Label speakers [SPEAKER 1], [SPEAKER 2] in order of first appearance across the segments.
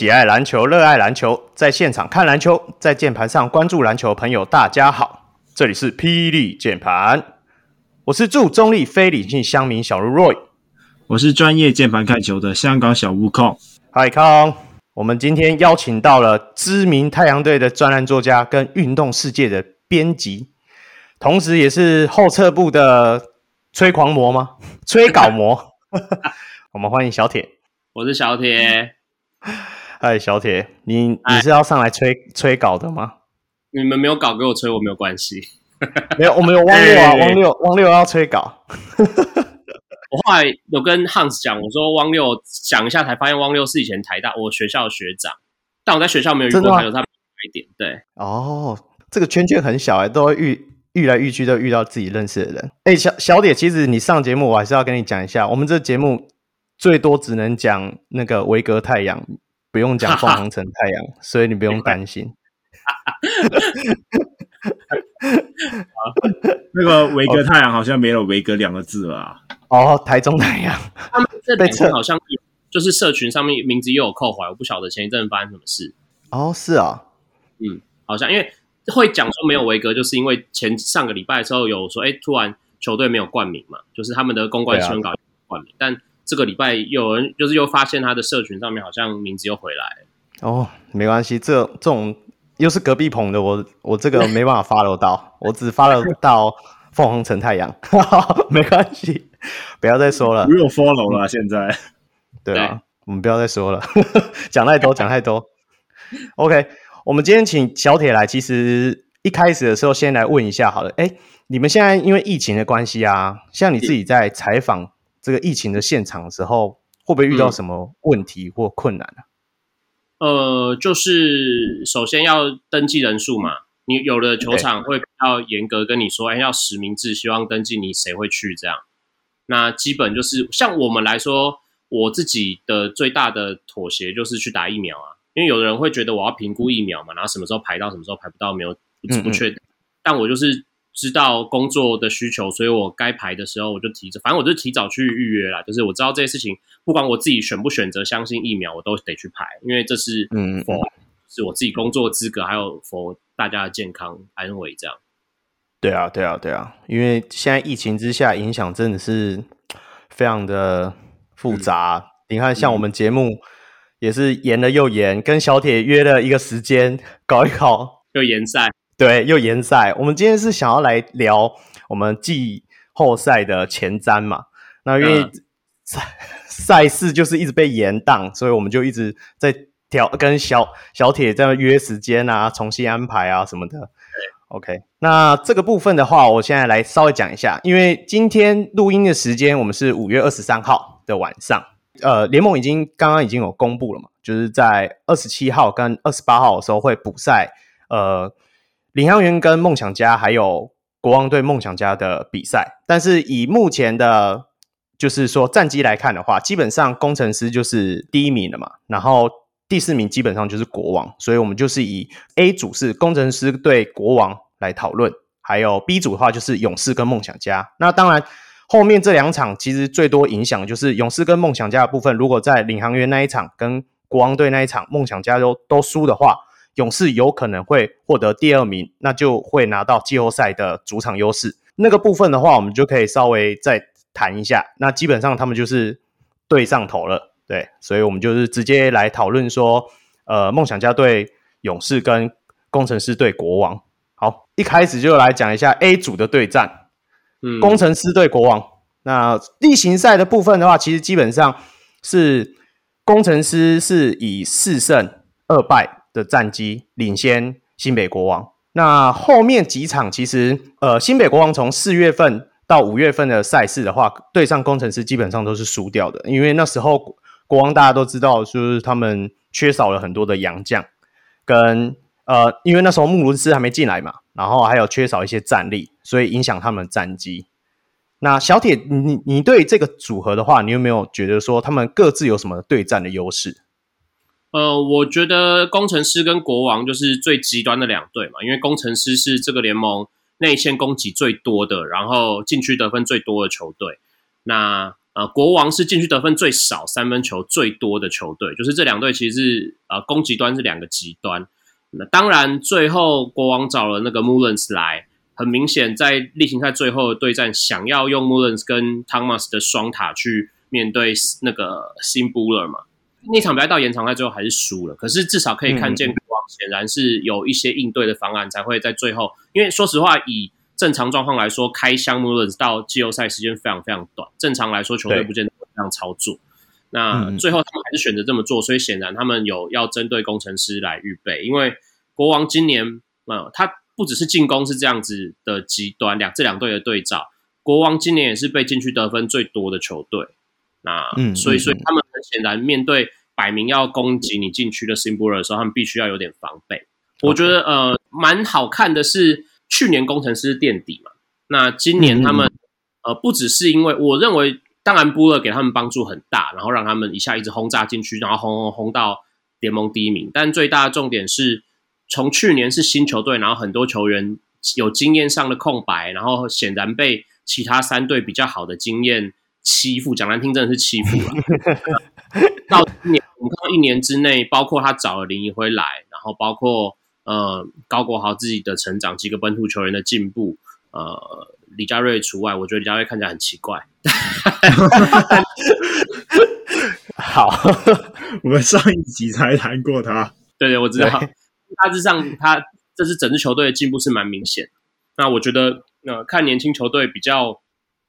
[SPEAKER 1] 喜爱篮球、热爱篮球，在现场看篮球，在键盘上关注篮球朋友，大家好，这里是霹雳键盘，我是驻中立非理性乡民小路 Roy，
[SPEAKER 2] 我是专业键盘看球的香港小悟空，
[SPEAKER 1] 嗨康，我们今天邀请到了知名太阳队的专栏作家跟运动世界的编辑，同时也是后撤部的吹狂魔吗？吹稿魔，我们欢迎小铁。
[SPEAKER 3] 我是小铁，
[SPEAKER 1] 嗨，小铁，你你是要上来催催稿的吗？
[SPEAKER 3] 你们没有稿给我催，我没有关系。
[SPEAKER 1] 没有，我们有汪六啊，汪六，汪六要催稿。
[SPEAKER 3] 我后来有跟 Hans 讲，我说汪六讲一下，才发现汪六是以前台大我学校的学长，但我在学校没有遇过他，有他一点对。
[SPEAKER 1] 哦，这个圈圈很小哎，都会遇遇来遇去都遇到自己认识的人。哎，小小铁，其实你上节目，我还是要跟你讲一下，我们这节目。最多只能讲那个维格太阳，不用讲凤凰城太阳，所以你不用担心。
[SPEAKER 2] 那个维格太阳好像没有维格两个字吧？
[SPEAKER 1] 哦，台中太阳，
[SPEAKER 3] 他们这边好像就是社群上面名字又有扣回来，我不晓得前一阵发生什么事。
[SPEAKER 1] 哦，是啊，
[SPEAKER 3] 嗯，好像因为会讲说没有维格，就是因为前上个礼拜的时候有说，哎，突然球队没有冠名嘛，就是他们的公关新闻稿冠名，但。这个礼拜有人就是又发现他的社群上面好像名字又回来。
[SPEAKER 1] 哦，没关系，这这种又是隔壁棚的，我我这个没办法 follow 到，我只 follow 到凤凰城太阳，没关系，不要再说了，
[SPEAKER 2] 不用 follow 了，现在，
[SPEAKER 1] 对啊，对。我们不要再说了，讲太多讲太多，OK，我们今天请小铁来，其实一开始的时候先来问一下好了，哎，你们现在因为疫情的关系啊，像你自己在采访。这个疫情的现场的时候，会不会遇到什么问题或困难呢？
[SPEAKER 3] 嗯，呃，就是首先要登记人数嘛，你有的球场会比较严格跟你说，哎，要实名制，希望登记你谁会去这样。那基本就是像我们来说，我自己的最大的妥协就是去打疫苗啊，因为有的人会觉得我要评估疫苗嘛，然后什么时候排到，什么时候排不到，没有不不确定，嗯嗯，但我就是。知道工作的需求，所以我该排的时候我就提着，反正我就提早去预约啦。就是我知道这些事情，不管我自己选不选择相信疫苗，我都得去排，因为这是嗯，for 是我自己工作资格，还有 for 大家的健康安危这样。
[SPEAKER 1] 对啊，对啊，对啊，因为现在疫情之下，影响真的是非常的复杂。嗯、你看，像我们节目也是延了又延，跟小铁约了一个时间搞一搞，
[SPEAKER 3] 又延赛。
[SPEAKER 1] 对，又延赛。我们今天是想要来聊我们季后赛的前瞻嘛？那因为赛赛事就是一直被延档，所以我们就一直在调，跟小小铁在约时间啊，重新安排啊什么的。OK，那这个部分的话，我现在来稍微讲一下。因为今天录音的时间，我们是五月二十三号的晚上。呃，联盟已经刚刚已经有公布了嘛，就是在二十七号跟二十八号的时候会补赛。呃。领航员跟梦想家还有国王队梦想家的比赛，但是以目前的，就是说战绩来看的话，基本上工程师就是第一名了嘛，然后第四名基本上就是国王，所以我们就是以 A 组是工程师对国王来讨论，还有 B 组的话就是勇士跟梦想家。那当然后面这两场其实最多影响就是勇士跟梦想家的部分，如果在领航员那一场跟国王队那一场梦想家都都输的话。勇士有可能会获得第二名，那就会拿到季后赛的主场优势。那个部分的话，我们就可以稍微再谈一下。那基本上他们就是对上头了，对，所以我们就是直接来讨论说，呃，梦想家对勇士跟工程师对国王。好，一开始就来讲一下 A 组的对战，嗯，工程师对国王。那例行赛的部分的话，其实基本上是工程师是以四胜二败。的战绩领先新北国王。那后面几场其实，呃，新北国王从四月份到五月份的赛事的话，对上工程师基本上都是输掉的。因为那时候国王大家都知道，就是他们缺少了很多的洋将，跟呃，因为那时候穆伦斯还没进来嘛，然后还有缺少一些战力，所以影响他们战绩。那小铁，你你对这个组合的话，你有没有觉得说他们各自有什么对战的优势？
[SPEAKER 3] 呃，我觉得工程师跟国王就是最极端的两队嘛，因为工程师是这个联盟内线攻击最多的，然后禁区得分最多的球队。那呃，国王是禁区得分最少、三分球最多的球队，就是这两队其实是呃攻击端是两个极端。那当然，最后国王找了那个 Mullins 来，很明显在例行赛最后的对战，想要用 Mullins 跟 Thomas 的双塔去面对那个 Sim Buller 嘛。那场比赛到延长赛最后还是输了，可是至少可以看见国王显然是有一些应对的方案，才会在最后。因为说实话，以正常状况来说，开箱 Mullens 到季后赛时间非常非常短。正常来说，球队不见得会这样操作。那最后他们还是选择这么做，所以显然他们有要针对工程师来预备。因为国王今年，呃，他不只是进攻是这样子的极端，两这两队的对照，国王今年也是被禁区得分最多的球队。那所以所以他们很显然面对摆明要攻击你禁区的 Sim Buller 的时候，他们必须要有点防备。我觉得呃蛮好看的是。去年工程师垫底嘛，那今年他们、嗯、呃不只是因为我认为，当然布勒给他们帮助很大，然后让他们一下一直轰炸进去，然后轰轰轰到联盟第一名。但最大的重点是，从去年是新球队，然后很多球员有经验上的空白，然后显然被其他三队比较好的经验欺负，讲难听真的是欺负了。到今年我们看到一年之内，包括他找了林怡辉来，然后包括。呃，高国豪自己的成长，几个本土球员的进步，呃，李佳瑞除外，我觉得李佳瑞看起来很奇怪。
[SPEAKER 1] 好，
[SPEAKER 2] 我们上一集才谈过他。
[SPEAKER 3] 对对，我知道。大致上，他这支整支球队的进步是蛮明显。那我觉得，呃，看年轻球队比较，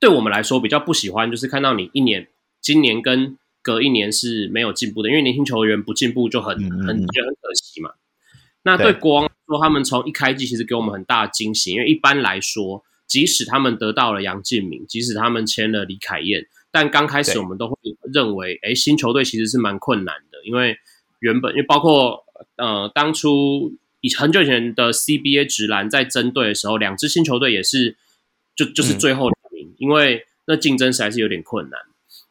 [SPEAKER 3] 对我们来说比较不喜欢，就是看到你一年，今年跟隔一年是没有进步的，因为年轻球员不进步就很很觉得很可惜嘛。那对国王来说，他们从一开季其实给我们很大的惊喜，因为一般来说，即使他们得到了杨敬敏，即使他们签了李凯燕，但刚开始我们都会认为，哎，新球队其实是蛮困难的，因为原本因为包括呃当初以很久以前的 CBA 直篮在针对的时候，两支新球队也是就就是最后因为那竞争实在是有点困难。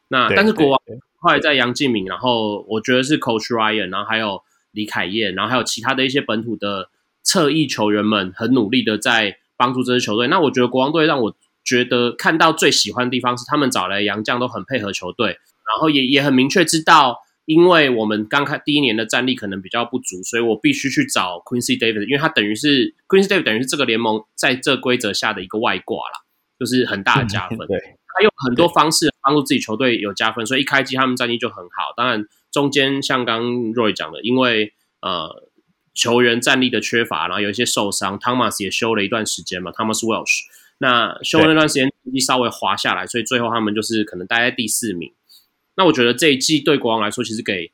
[SPEAKER 3] 那但是国王后来在杨敬敏，然后我觉得是 Coach Ryan，然后还有。李凯燕，然后还有其他的一些本土的侧翼球员们，很努力的在帮助这支球队。那我觉得国王队让我觉得看到最喜欢的地方是，他们找来的洋将都很配合球队，然后也也很明确知道，因为我们刚开第一年的战力可能比较不足，所以我必须去找 Quincy Davis，因为他等于是 Quincy Davis 等于是这个联盟在这规则下的一个外挂啦，就是很大的加分。对，他用很多方式帮助自己球队有加分，所以一开机他们战绩就很好。当然。中间像刚 Roy 讲的，因为呃球员战力的缺乏，然后有一些受伤，Thomas 也休了一段时间嘛，Thomas Welsh，那休了那段时间成绩稍微滑下来，所以最后他们就是可能待在第四名。那我觉得这一季对国王来说，其实给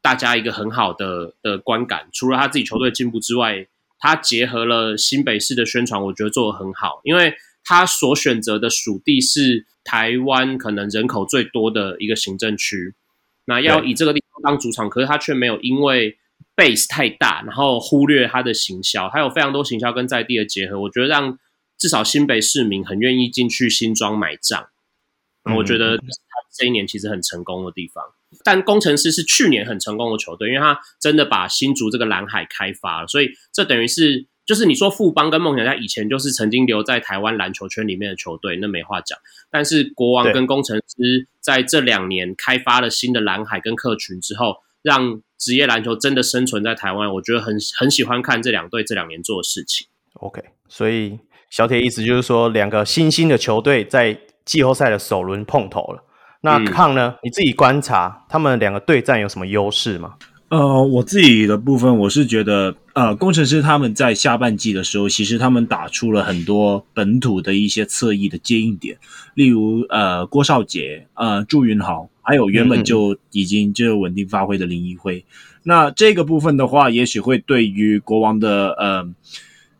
[SPEAKER 3] 大家一个很好的的观感，除了他自己球队进步之外，他结合了新北市的宣传，我觉得做得很好，因为他所选择的属地是台湾可能人口最多的一个行政区。那要以这个地方当主场，可是他却没有因为 base 太大，然后忽略他的行销，还有非常多行销跟在地的结合，我觉得让至少新北市民很愿意进去新庄买账。我觉得他这一年其实很成功的地方。但工程师是去年很成功的球队，因为他真的把新竹这个蓝海开发了，所以这等于是。就是你说富邦跟梦想家以前就是曾经留在台湾篮球圈里面的球队，那没话讲。但是国王跟工程师在这两年开发了新的蓝海跟客群之后，让职业篮球真的生存在台湾，我觉得很很喜欢看这两队这两年做的事情。
[SPEAKER 1] OK，所以小铁意思就是说，两个新兴的球队在季后赛的首轮碰头了。那抗呢？嗯、你自己观察他们两个对战有什么优势吗？
[SPEAKER 2] 呃，我自己的部分，我是觉得，呃，工程师他们在下半季的时候，其实他们打出了很多本土的一些侧翼的接应点，例如呃郭少杰、呃祝云豪，还有原本就已经就稳定发挥的林一辉。嗯、那这个部分的话，也许会对于国王的呃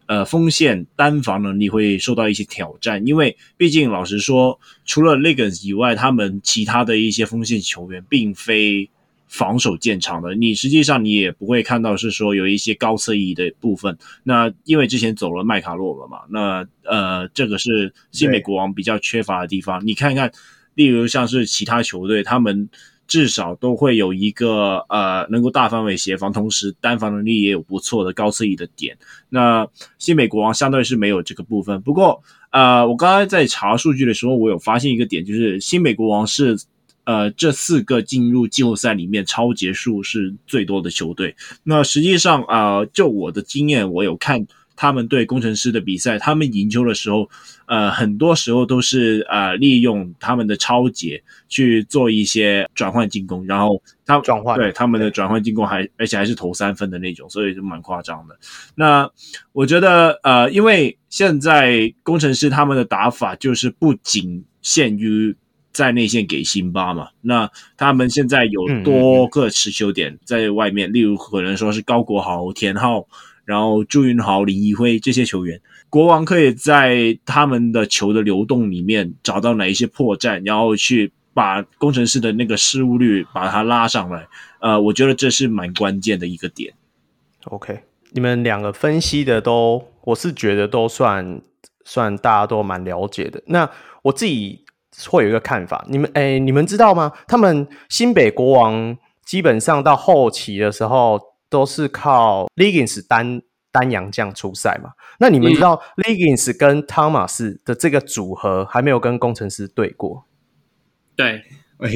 [SPEAKER 2] 呃锋线单防能力会受到一些挑战，因为毕竟老实说，除了 Liggins 以外，他们其他的一些锋线球员并非。防守建长的，你实际上你也不会看到是说有一些高侧翼的部分。那因为之前走了麦卡洛了嘛，那呃，这个是新美国王比较缺乏的地方。你看看，例如像是其他球队，他们。至少都会有一个呃能够大范围协防，同时单防能力也有不错的高侧翼的点。那新美国王相对是没有这个部分。不过呃，我刚才在查数据的时候，我有发现一个点，就是新美国王是呃这四个进入季后赛里面超节数是最多的球队。那实际上啊、呃，就我的经验，我有看。他们对工程师的比赛，他们赢球的时候，呃，很多时候都是呃利用他们的超节去做一些转换进攻，然后他
[SPEAKER 1] 转换
[SPEAKER 2] 对他们的转换进攻还而且还是投三分的那种，所以就蛮夸张的。那我觉得呃，因为现在工程师他们的打法就是不仅限于在内线给辛巴嘛，那他们现在有多个持球点在外面，嗯、例如可能说是高国豪、田浩。然后朱云豪、林宜辉这些球员，国王可以在他们的球的流动里面找到哪一些破绽，然后去把工程师的那个失误率把它拉上来。呃，我觉得这是蛮关键的一个点。
[SPEAKER 1] OK，你们两个分析的都，我是觉得都算算大家都蛮了解的。那我自己会有一个看法，你们诶，你们知道吗？他们新北国王基本上到后期的时候。都是靠 Liggins 单单洋将出赛嘛？那你们知道 Liggins 跟汤马斯的这个组合还没有跟工程师对过？
[SPEAKER 3] 对，
[SPEAKER 2] 哎，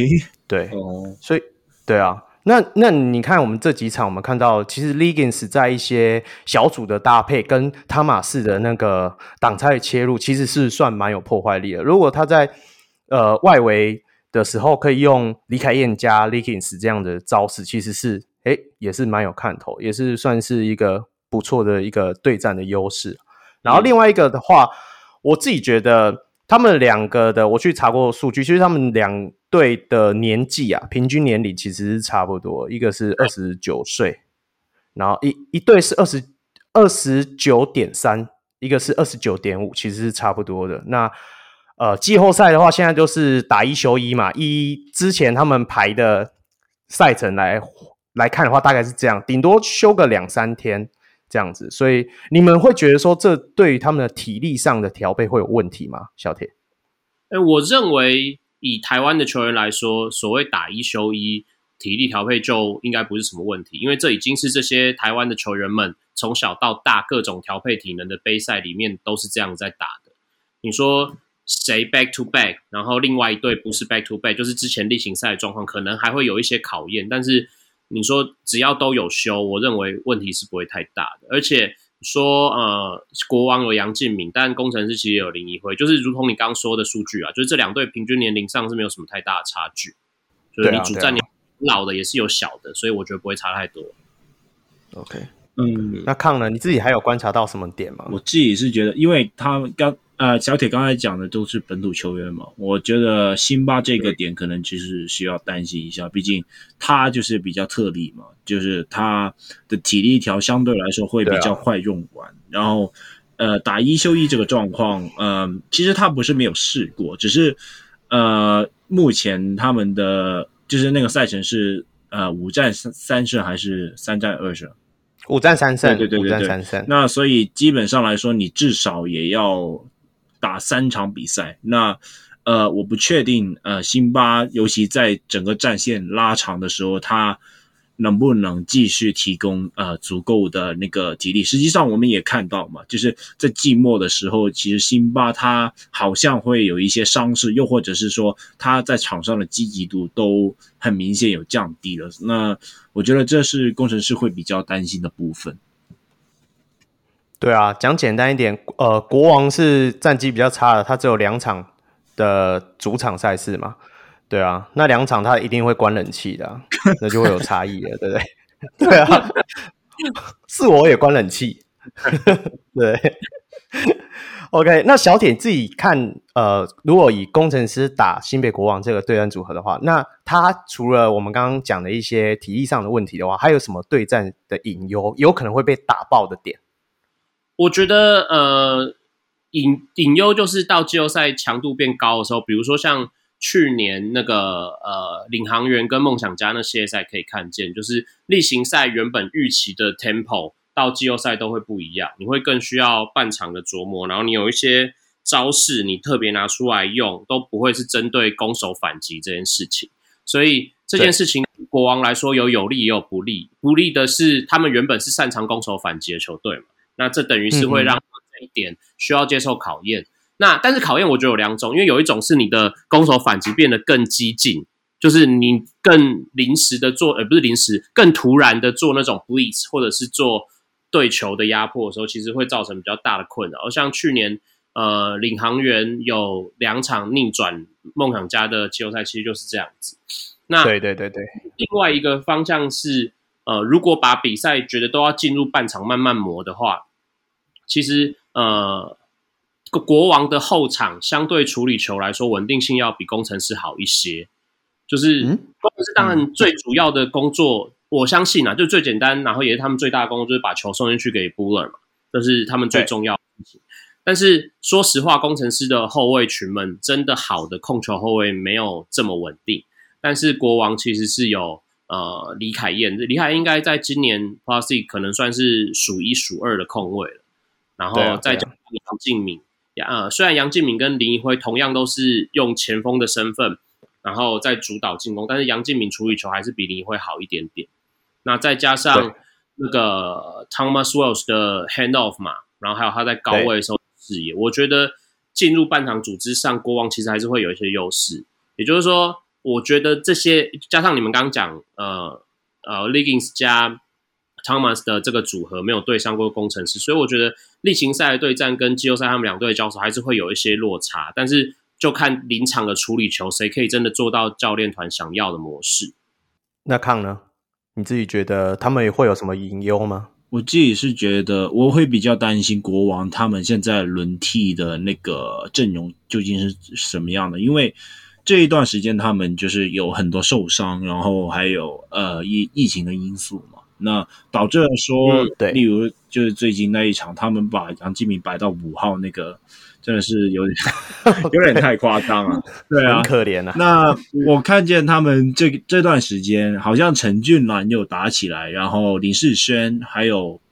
[SPEAKER 1] 对，哦，所以对啊，那那你看我们这几场，我们看到其实 Liggins 在一些小组的搭配跟汤马士的那个挡拆切入，其实是算蛮有破坏力的。如果他在呃外围的时候可以用李凯燕加 Liggins 这样的招式，其实是。哎，也是蛮有看头，也是算是一个不错的一个对战的优势。然后另外一个的话，我自己觉得他们两个的，我去查过数据，其实他们两队的年纪啊，平均年龄其实是差不多，一个是二十九岁，然后一一队是二十二十九点三，一个是二十九点五，其实是差不多的。那呃，季后赛的话，现在就是打一休一嘛，依之前他们排的赛程来。来看的话，大概是这样，顶多休个两三天这样子，所以你们会觉得说，这对于他们的体力上的调配会有问题吗？小铁，
[SPEAKER 3] 哎，我认为以台湾的球员来说，所谓打一休一，体力调配就应该不是什么问题，因为这已经是这些台湾的球员们从小到大各种调配体能的杯赛里面都是这样在打的。你说谁 back to back，然后另外一队不是 back to back，就是之前例行赛的状况，可能还会有一些考验，但是。你说只要都有休，我认为问题是不会太大的。而且说呃，国王有杨敬敏，但工程师其实有林一辉，就是如同你刚刚说的数据啊，就是这两队平均年龄上是没有什么太大的差距。就是你主战年老的也是有小的，所以我觉得不会差太多。
[SPEAKER 1] OK，嗯，那康呢？你自己还有观察到什么点吗？
[SPEAKER 2] 我自己是觉得，因为他刚。呃，小铁刚才讲的都是本土球员嘛，我觉得辛巴这个点可能其实需要担心一下，毕竟他就是比较特例嘛，就是他的体力条相对来说会比较快用完，啊、然后呃打一休一这个状况，嗯、呃，其实他不是没有试过，只是呃目前他们的就是那个赛程是呃五战三三胜还是三战二胜？
[SPEAKER 1] 五战三胜，
[SPEAKER 2] 对对对对对，那所以基本上来说，你至少也要。打三场比赛，那呃，我不确定呃，辛巴尤其在整个战线拉长的时候，他能不能继续提供呃足够的那个体力？实际上我们也看到嘛，就是在季末的时候，其实辛巴他好像会有一些伤势，又或者是说他在场上的积极度都很明显有降低了。那我觉得这是工程师会比较担心的部分。
[SPEAKER 1] 对啊，讲简单一点，呃，国王是战绩比较差的，他只有两场的主场赛事嘛，对啊，那两场他一定会关冷气的，那就会有差异了，对不对？对啊，是我也关冷气，对。OK，那小铁自己看，呃，如果以工程师打新北国王这个对战组合的话，那他除了我们刚刚讲的一些体力上的问题的话，还有什么对战的隐忧，有可能会被打爆的点？
[SPEAKER 3] 我觉得呃，隐隐忧就是到季后赛强度变高的时候，比如说像去年那个呃领航员跟梦想家那系列赛可以看见，就是例行赛原本预期的 tempo 到季后赛都会不一样，你会更需要半场的琢磨，然后你有一些招式你特别拿出来用，都不会是针对攻守反击这件事情，所以这件事情国王来说有有利也有不利。不利的是，他们原本是擅长攻守反击的球队嘛，那这等于是会让这一点需要接受考验。嗯、那但是考验我觉得有两种，因为有一种是你的攻守反击变得更激进，就是你更临时的做，而、呃、不是临时，更突然的做那种 blitz 或者是做对球的压迫的时候，其实会造成比较大的困扰。而像去年。呃，领航员有两场逆转梦想家的季后赛，其实就是这样子。那
[SPEAKER 1] 对对对对，
[SPEAKER 3] 另外一个方向是，呃，如果把比赛觉得都要进入半场慢慢磨的话，其实呃，国王的后场相对处理球来说，稳定性要比工程师好一些。就是工程师当然最主要的工作，嗯、我相信啊，就最简单，然后也是他们最大的工作，就是把球送进去给 Buehler 嘛，这是他们最重要的事情。但是说实话，工程师的后卫群们真的好的控球后卫没有这么稳定。但是国王其实是有呃李凯燕，李凯燕应该在今年 Plus 可能算是数一数二的控卫了。然后再加杨敬敏，呃，虽然杨敬敏跟林奕辉同样都是用前锋的身份，然后在主导进攻，但是杨敬敏处理球还是比林奕辉好一点点。那再加上那个 Thomas Wells 的 handoff 嘛，然后还有他在高位的时候视野。我觉得进入半场组织上，国王其实还是会有一些优势。也就是说，我觉得这些加上你们刚刚讲，呃呃，Leggings 加 Thomas 的这个组合没有对上过工程师，所以我觉得例行赛的对战跟季后赛他们两队的交手还是会有一些落差。但是就看临场的处理球，谁可以真的做到教练团想要的模式。
[SPEAKER 1] 那康呢？你自己觉得他们也会有什么隐忧吗？
[SPEAKER 2] 我自己是觉得，我会比较担心国王他们现在轮替的那个阵容究竟是什么样的，因为这一段时间他们就是有很多受伤，然后还有呃疫疫情的因素嘛，那导致了说，
[SPEAKER 1] 嗯、对，
[SPEAKER 2] 例如就是最近那一场，他们把杨敬明摆到五号那个。真的是有点 有点太夸张了，对啊，
[SPEAKER 1] 很可怜啊。
[SPEAKER 2] 那我看见他们这这段时间，好像陈俊兰又打起来，然后林世轩还有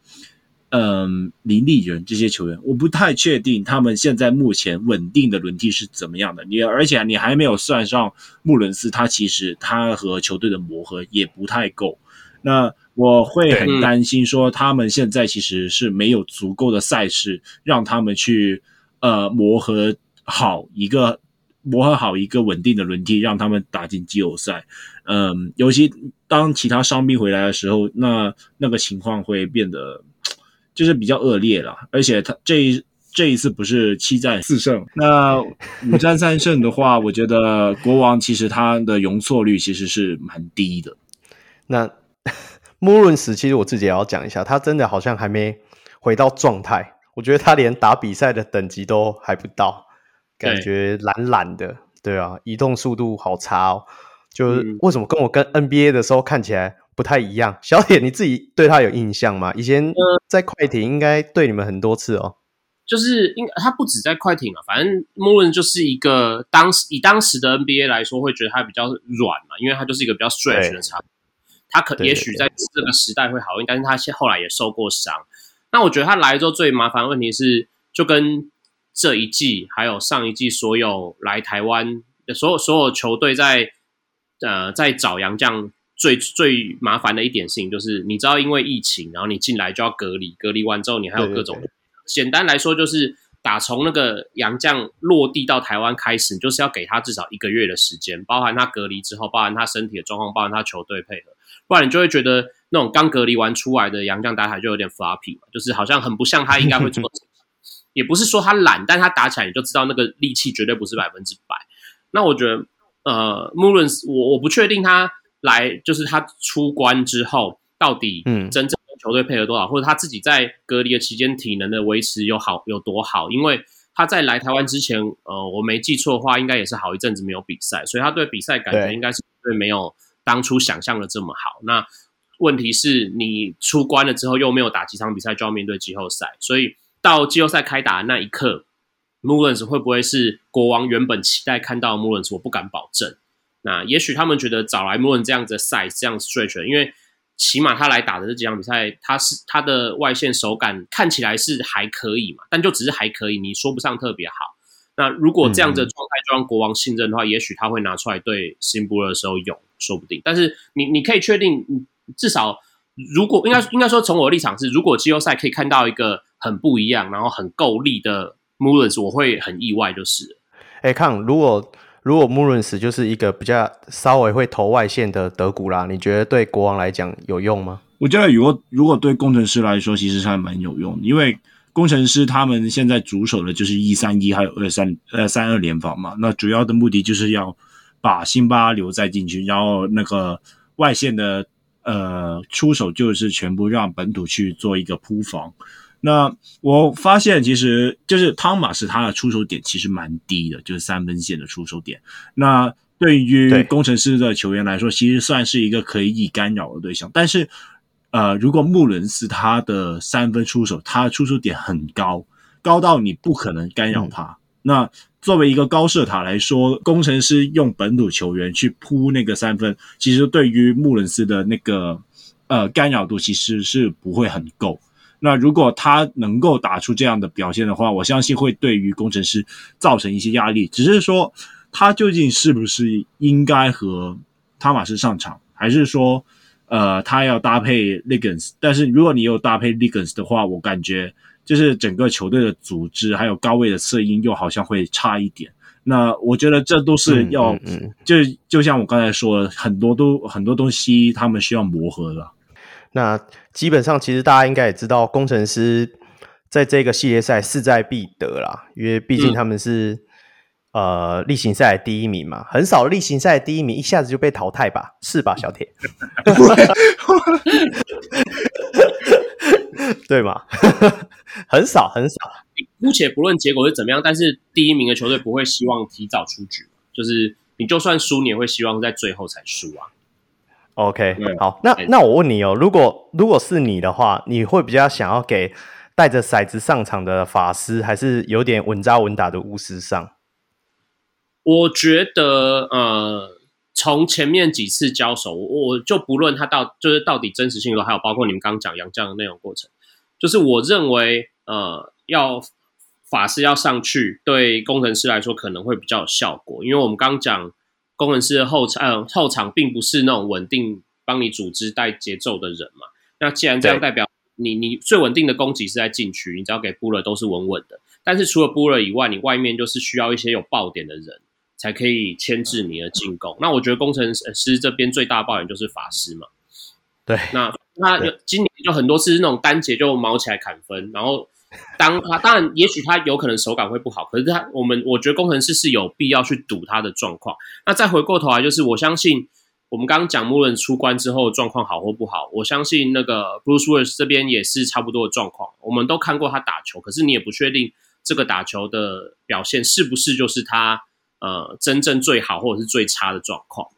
[SPEAKER 2] 嗯林立人这些球员，我不太确定他们现在目前稳定的轮替是怎么样的。你而且你还没有算上穆伦斯，他其实他和球队的磨合也不太够。那我会很担心说，他们现在其实是没有足够的赛事让他们去。呃，磨合好一个，磨合好一个稳定的轮替，让他们打进季后赛。嗯，尤其当其他伤兵回来的时候，那那个情况会变得就是比较恶劣了。而且他这一这一次不是七战四胜，那五战三胜的话，我觉得国王其实他的容错率其实是蛮低的。
[SPEAKER 1] 那穆伦斯，其实我自己也要讲一下，他真的好像还没回到状态。我觉得他连打比赛的等级都还不到，感觉懒懒的，对啊，移动速度好差哦。就是为什么跟我跟 NBA 的时候看起来不太一样？小铁，你自己对他有印象吗？以前在快艇应该对你们很多次哦。
[SPEAKER 3] 就是应他不止在快艇啊，反正穆伦就是一个当时以当时的 NBA 来说，会觉得他比较软嘛，因为他就是一个比较 stretch 的场。他可也许在这个时代会好一点，但是他现后来也受过伤。那我觉得他来之后最麻烦的问题是，就跟这一季还有上一季所有来台湾的所有所有球队在呃在找杨将最最麻烦的一点事情，就是你知道因为疫情，然后你进来就要隔离，隔离完之后你还有各种，简单来说就是打从那个杨将落地到台湾开始，你就是要给他至少一个月的时间，包含他隔离之后，包含他身体的状况，包含他球队配合，不然你就会觉得。那种刚隔离完出来的洋将打起来就有点 floppy 嘛，就是好像很不像他应该会做的。也不是说他懒，但他打起来你就知道那个力气绝对不是百分之百。那我觉得，呃，穆伦斯，我我不确定他来就是他出关之后到底嗯真正球队配合多少，或者他自己在隔离的期间体能的维持有好有多好，因为他在来台湾之前，呃，我没记错的话，应该也是好一阵子没有比赛，所以他对比赛感觉应该是对没有当初想象的这么好。那问题是你出关了之后又没有打几场比赛就要面对季后赛，所以到季后赛开打的那一刻，穆伦斯会不会是国王原本期待看到的穆伦斯？我不敢保证。那也许他们觉得找来穆伦这样子的 size 这样 stretch，因为起码他来打的这几场比赛，他是他的外线手感看起来是还可以嘛，但就只是还可以，你说不上特别好。那如果这样的状态就让国王信任的话，嗯、也许他会拿出来对 Sim Brewer 的时候用，说不定。但是你你可以确定，至少如果应该应该说从我的立场是，如果季后赛可以看到一个很不一样，然后很够力的 Mullins，我会很意外，就是。
[SPEAKER 1] 哎，看如果如果 Mullins 就是一个比较稍微会投外线的德古拉，你觉得对国王来讲有用吗？
[SPEAKER 2] 我觉得如果如果对工程师来说，其实还蛮有用的，因为。攻城狮他们现在主守的就是一三一还有二三呃三二联防嘛，那主要的目的就是要把辛巴留在禁区，然后那个外线的呃出手就是全部让本土去做一个铺防。那我发现其实就是汤马斯他的出手点其实蛮低的，就是三分线的出手点。那对于工程师的球员来说，其实算是一个可以干扰的对象，但是。呃，如果穆伦斯他的三分出手，他的出手点很高，高到你不可能干扰他。嗯、那作为一个高射塔来说，工程师用本土球员去扑那个三分，其实对于穆伦斯的那个呃干扰度其实是不会很够。那如果他能够打出这样的表现的话，我相信会对于工程师造成一些压力。只是说他究竟是不是应该和汤马斯上场，还是说？呃，他要搭配 Liggins，但是如果你有搭配 Liggins 的话，我感觉就是整个球队的组织还有高位的策应又好像会差一点。那我觉得这都是要，嗯就就像我刚才说的，很多都很多东西他们需要磨合了。
[SPEAKER 1] 那基本上，其实大家应该也知道，工程师在这个系列赛势在必得啦，因为毕竟他们是。嗯呃，例行赛第一名嘛，很少例行赛第一名一下子就被淘汰吧？是吧，小铁？对吗？很少很少。
[SPEAKER 3] 姑且不论结果是怎么样，但是第一名的球队不会希望提早出局，就是你就算输，你也会希望在最后才输啊。
[SPEAKER 1] OK，好，那那我问你哦，如果如果是你的话，你会比较想要给带着骰子上场的法师，还是有点稳扎稳打的巫师上？
[SPEAKER 3] 我觉得，呃，从前面几次交手，我就不论他到就是到底真实性都还有包括你们刚刚讲杨绛的内容过程，就是我认为，呃，要法师要上去，对工程师来说可能会比较有效果，因为我们刚讲工程师的后场，呃，后场并不是那种稳定帮你组织带节奏的人嘛。那既然这样，代表你你最稳定的攻击是在禁区，你只要给布勒都是稳稳的。但是除了布勒以外，你外面就是需要一些有爆点的人。才可以牵制你的进攻。那我觉得工程师这边最大抱怨就是法师嘛。
[SPEAKER 1] 对，
[SPEAKER 3] 那那今年就很多次那种单节就毛起来砍分，然后当他当然也许他有可能手感会不好，可是他我们我觉得工程师是有必要去赌他的状况。那再回过头来，就是我相信我们刚刚讲穆伦出关之后状况好或不好，我相信那个 Bruce Willis 这边也是差不多的状况。我们都看过他打球，可是你也不确定这个打球的表现是不是就是他。呃，真正最好或者是最差的状况，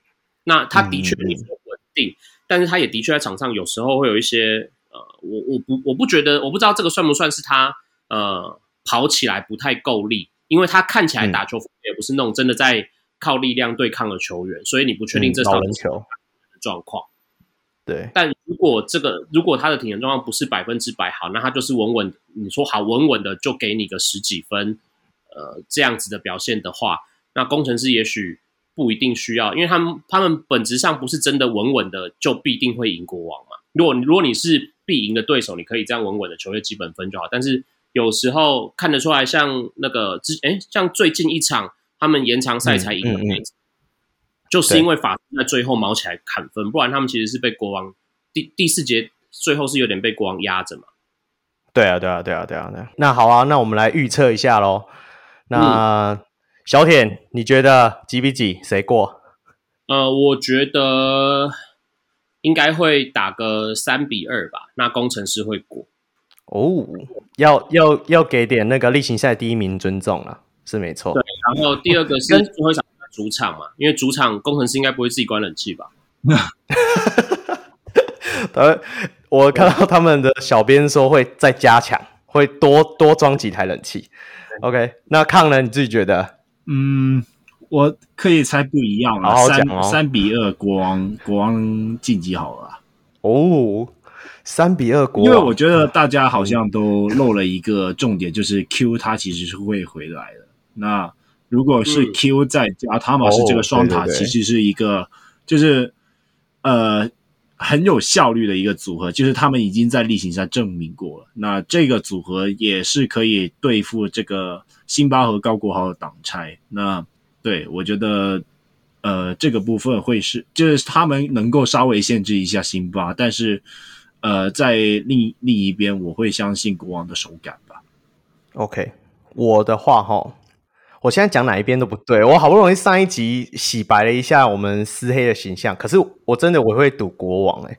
[SPEAKER 3] 那他的确比较稳定，嗯、但是他也的确在场上有时候会有一些呃，我我不我不觉得，我不知道这个算不算是他呃跑起来不太够力，因为他看起来打球也不是那种真的在靠力量对抗的球员，嗯、所以你不确定这场球的状况。
[SPEAKER 1] 对，
[SPEAKER 3] 但如果这个如果他的体能状况不是百分之百好，那他就是稳稳，你说好稳稳的就给你个十几分，呃，这样子的表现的话。那工程师也许不一定需要，因为他们他们本质上不是真的稳稳的就必定会赢国王嘛。如果如果你是必赢的对手，你可以这样稳稳的球队基本分就好。但是有时候看得出来，像那个之哎，像最近一场他们延长赛才赢的那一场，嗯嗯嗯、就是因为法师在最后毛起来砍分，不然他们其实是被国王第第四节最后是有点被国王压着嘛。
[SPEAKER 1] 对啊，对啊，对啊，对啊，对啊。那好啊，那我们来预测一下喽。那。嗯小铁，你觉得几比几？谁过？
[SPEAKER 3] 呃，我觉得应该会打个三比二吧。那工程师会过
[SPEAKER 1] 哦，要要要给点那个例行赛第一名尊重了，是没错。
[SPEAKER 3] 对，然后第二个是最后一场主场嘛，因为主场工程师应该不会自己关冷气吧？
[SPEAKER 1] 呃，我看到他们的小编说会再加强，会多多装几台冷气。OK，那康呢？你自己觉得？
[SPEAKER 2] 嗯，我可以猜不一样了，
[SPEAKER 1] 好好讲哦，
[SPEAKER 2] 三三比二，国王国王晋级好了。
[SPEAKER 1] 哦，三比二国王，
[SPEAKER 2] 因为我觉得大家好像都漏了一个重点，就是 Q 他其实是会回来的。那如果是 Q 再加塔马斯这个双塔，其实是一个就是呃很有效率的一个组合，就是他们已经在例行赛证明过了。那这个组合也是可以对付这个辛巴和高国豪的挡拆。那对我觉得呃这个部分会是就是他们能够稍微限制一下辛巴，但是呃在另另一边我会相信国王的手感吧。
[SPEAKER 1] OK，我的话哈。我现在讲哪一边都不对，我好不容易上一集洗白了一下我们私黑的形象，可是我真的我会赌国王哎、欸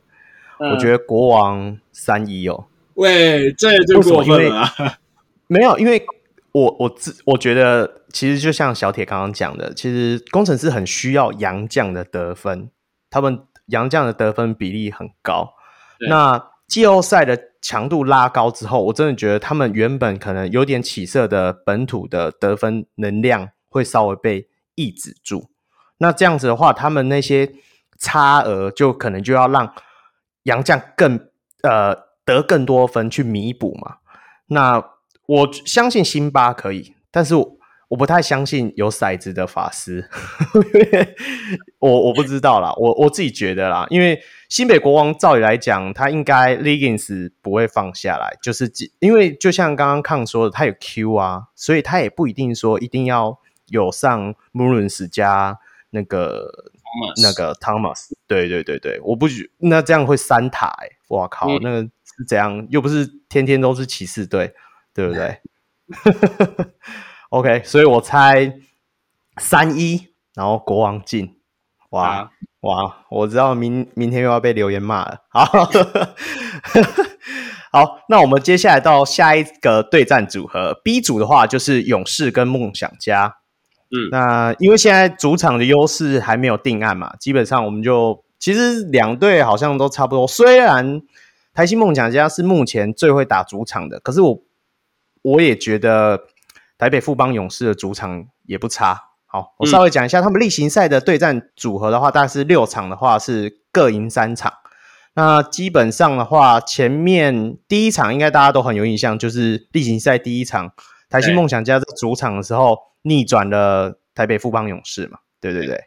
[SPEAKER 1] 嗯，我觉得国王三一哦，
[SPEAKER 2] 喂，这也就过分了，
[SPEAKER 1] 没有，因为我我自我觉得其实就像小铁刚刚讲的，其实工程师很需要洋将的得分，他们洋将的得分比例很高，那季后赛的。强度拉高之后，我真的觉得他们原本可能有点起色的本土的得分能量会稍微被抑制住。那这样子的话，他们那些差额就可能就要让洋将更呃得更多分去弥补嘛。那我相信辛巴可以，但是我。不太相信有骰子的法师，我我不知道啦，我我自己觉得啦，因为新北国王照理来讲，他应该 Liggins 不会放下来，就是因为就像刚刚康说的，他有 Q 啊，所以他也不一定说一定要有上 Mullins 加那个 Thomas 那个 Thomas，对对对对，我不觉那这样会三塔哎、欸，哇靠，嗯、那个是怎样？又不是天天都是骑士队，对不对？OK，所以我猜三一，然后国王进，哇、啊、哇，我知道明明天又要被留言骂了。好，好，那我们接下来到下一个对战组合 B 组的话，就是勇士跟梦想家。嗯，那因为现在主场的优势还没有定案嘛，基本上我们就其实两队好像都差不多。虽然台新梦想家是目前最会打主场的，可是我我也觉得。台北富邦勇士的主场也不差。好，我稍微讲一下他们例行赛的对战组合的话，大概是六场的话是各赢三场。那基本上的话，前面第一场应该大家都很有印象，就是例行赛第一场台新梦想家在主场的时候逆转了台北富邦勇士嘛？对对对，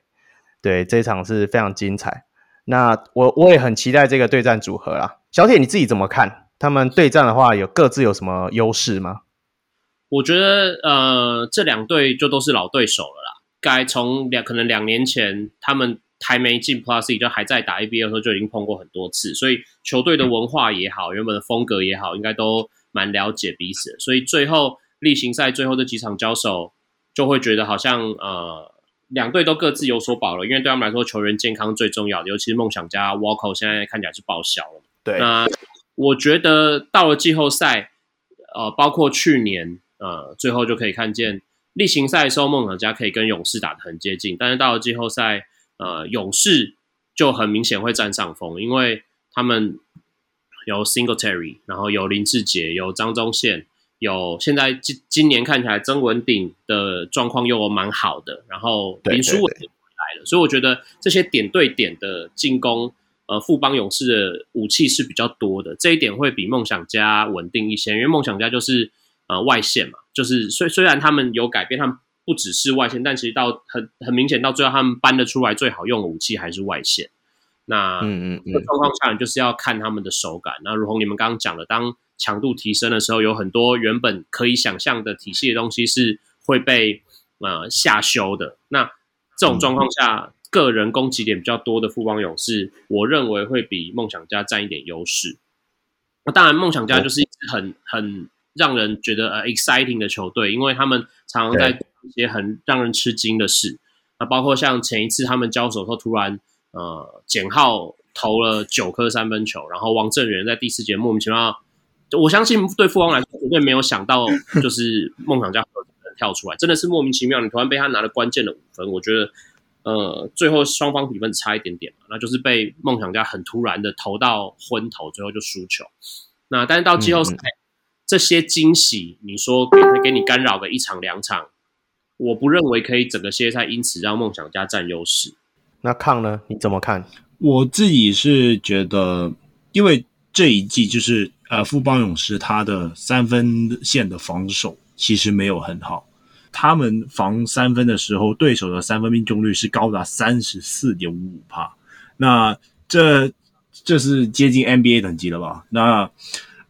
[SPEAKER 1] 对，这一场是非常精彩。那我我也很期待这个对战组合啦。小铁你自己怎么看？他们对战的话，有各自有什么优势吗？
[SPEAKER 3] 我觉得，呃，这两队就都是老对手了啦。该从两可能两年前他们还没进 Plus，就还在打 ABL 的时候就已经碰过很多次，所以球队的文化也好，原本的风格也好，应该都蛮了解彼此。所以最后例行赛最后这几场交手，就会觉得好像呃两队都各自有所保了，因为对他们来说球员健康最重要的，尤其是梦想家 Walker 现在看起来是报销了。
[SPEAKER 1] 对，
[SPEAKER 3] 那我觉得到了季后赛，呃，包括去年。呃，最后就可以看见例行赛的时候，梦想家可以跟勇士打得很接近，但是到了季后赛，呃，勇士就很明显会占上风，因为他们有 Singletary，然后有林志杰，有张宗宪，有现在今今年看起来曾文鼎的状况又蛮好的，然后林书伟也回来了，所以我觉得这些点对点的进攻，呃，富邦勇士的武器是比较多的，这一点会比梦想家稳定一些，因为梦想家就是。呃，外线嘛，就是虽虽然他们有改变，他们不只是外线，但其实到很很明显，到最后他们搬得出来最好用的武器还是外线。那嗯嗯，这个状况下就是要看他们的手感。那如同你们刚刚讲的，当强度提升的时候，有很多原本可以想象的体系的东西是会被呃下修的。那这种状况下，嗯、个人攻击点比较多的富邦勇士，我认为会比梦想家占一点优势。那当然，梦想家就是一直很很。让人觉得呃 exciting 的球队，因为他们常常在做一些很让人吃惊的事。那包括像前一次他们交手后，突然呃简浩投了九颗三分球，然后王正源在第四节莫名其妙，我相信对富邦来说绝对没有想到，就是梦想家跳出来，真的是莫名其妙。你突然被他拿了关键的五分，我觉得呃最后双方比分差一点点嘛，那就是被梦想家很突然的投到昏头，最后就输球。那但是到季后赛。嗯这些惊喜，你说给他给你干扰个一场两场，我不认为可以整个系列赛因此让梦想家占优势。
[SPEAKER 1] 那抗呢？你怎么看？
[SPEAKER 2] 我自己是觉得，因为这一季就是呃富邦勇士他的三分线的防守其实没有很好，他们防三分的时候，对手的三分命中率是高达三十四点五五帕，那这这是接近 NBA 等级了吧？那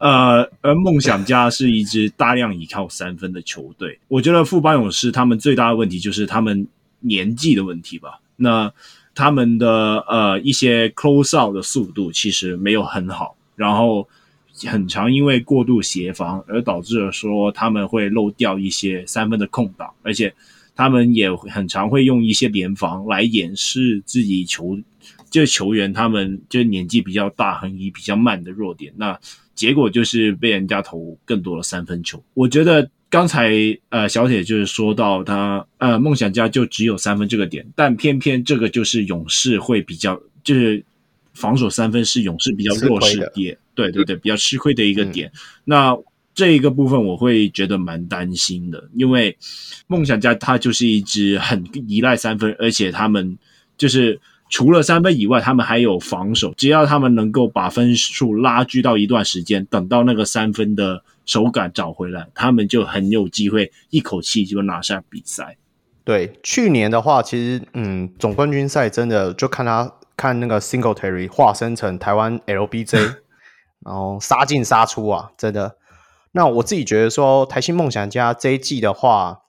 [SPEAKER 2] 呃，而梦想家是一支大量依靠三分的球队，我觉得富邦勇士他们最大的问题就是他们年纪的问题吧？那他们的呃一些 close out 的速度其实没有很好，然后。很常因为过度协防而导致了说他们会漏掉一些三分的空档，而且他们也很常会用一些联防来掩饰自己球就球员他们就年纪比较大、横移比较慢的弱点。那结果就是被人家投更多的三分球。我觉得刚才呃小铁就是说到他呃梦想家就只有三分这个点，但偏偏这个就是勇士会比较就是防守三分是勇士比较弱势点。对对对，比较吃亏的一个点。嗯、那这一个部分我会觉得蛮担心的，因为梦想家他就是一支很依赖三分，而且他们就是除了三分以外，他们还有防守。只要他们能够把分数拉锯到一段时间，等到那个三分的手感找回来，他们就很有机会一口气就拿下比赛。
[SPEAKER 1] 对，去年的话，其实嗯，总冠军赛真的就看他看那个 Singletary 化身成台湾 LBJ。然后杀进杀出啊，真的。那我自己觉得说，台新梦想家这一季的话，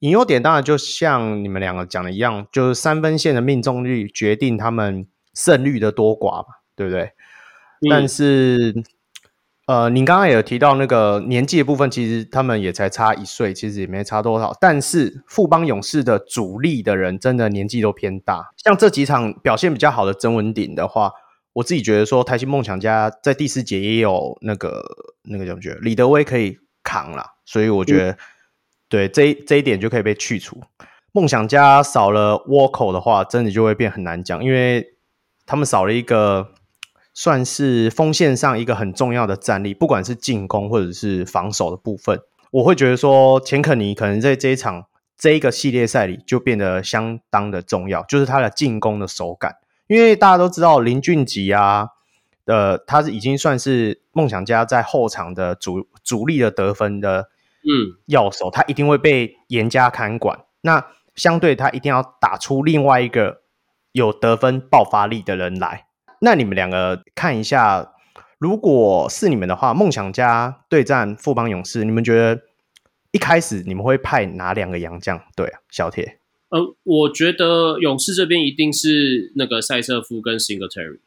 [SPEAKER 1] 隐忧点当然就像你们两个讲的一样，就是三分线的命中率决定他们胜率的多寡嘛，对不对？嗯、但是，呃，您刚刚也有提到那个年纪的部分，其实他们也才差一岁，其实也没差多少。但是富邦勇士的主力的人真的年纪都偏大，像这几场表现比较好的曾文鼎的话。我自己觉得说，台新梦想家在第四节也有那个那个怎么觉得李德威可以扛了，所以我觉得、嗯、对这一这一点就可以被去除。梦想家少了沃口的话，真的就会变很难讲，因为他们少了一个算是锋线上一个很重要的战力，不管是进攻或者是防守的部分，我会觉得说钱肯尼可能在这一场这一个系列赛里就变得相当的重要，就是他的进攻的手感。因为大家都知道林俊杰啊，呃，他是已经算是梦想家在后场的主主力的得分的嗯要手，嗯、他一定会被严加看管。那相对他一定要打出另外一个有得分爆发力的人来。那你们两个看一下，如果是你们的话，梦想家对战富邦勇士，你们觉得一开始你们会派哪两个洋将？对啊，小铁。
[SPEAKER 3] 呃，我觉得勇士这边一定是那个赛瑟夫跟 Singletary。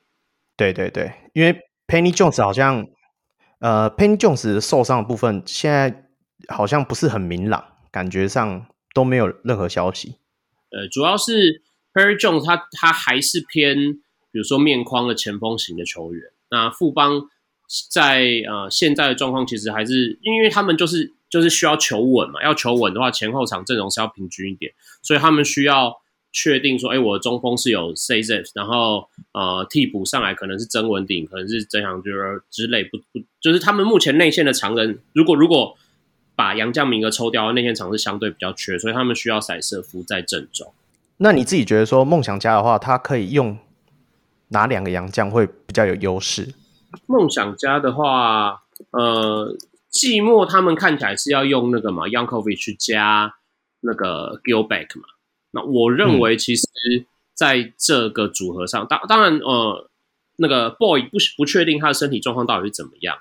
[SPEAKER 1] 对对对，因为 Penny Jones 好像，呃，Penny Jones 受伤的部分现在好像不是很明朗，感觉上都没有任何消息。
[SPEAKER 3] 呃，主要是 Perry Jones 他他还是偏，比如说面框的前锋型的球员。那富邦在呃现在的状况其实还是，因为他们就是。就是需要求稳嘛，要求稳的话，前后场阵容是要平均一点，所以他们需要确定说，哎，我的中锋是有 CZ，然后呃替补上来可能是曾文鼎，可能是曾祥钧之类，不不，就是他们目前内线的常人，如果如果把洋将名额抽掉，内线场是相对比较缺，所以他们需要塞瑟夫在正中。
[SPEAKER 1] 那你自己觉得说，梦想家的话，他可以用哪两个洋将会比较有优势？
[SPEAKER 3] 梦想家的话，呃。寂寞他们看起来是要用那个嘛，Yankovic 去加那个 Gilback 嘛。那我认为其实在这个组合上，当、嗯、当然呃，那个 Boy 不不确定他的身体状况到底是怎么样。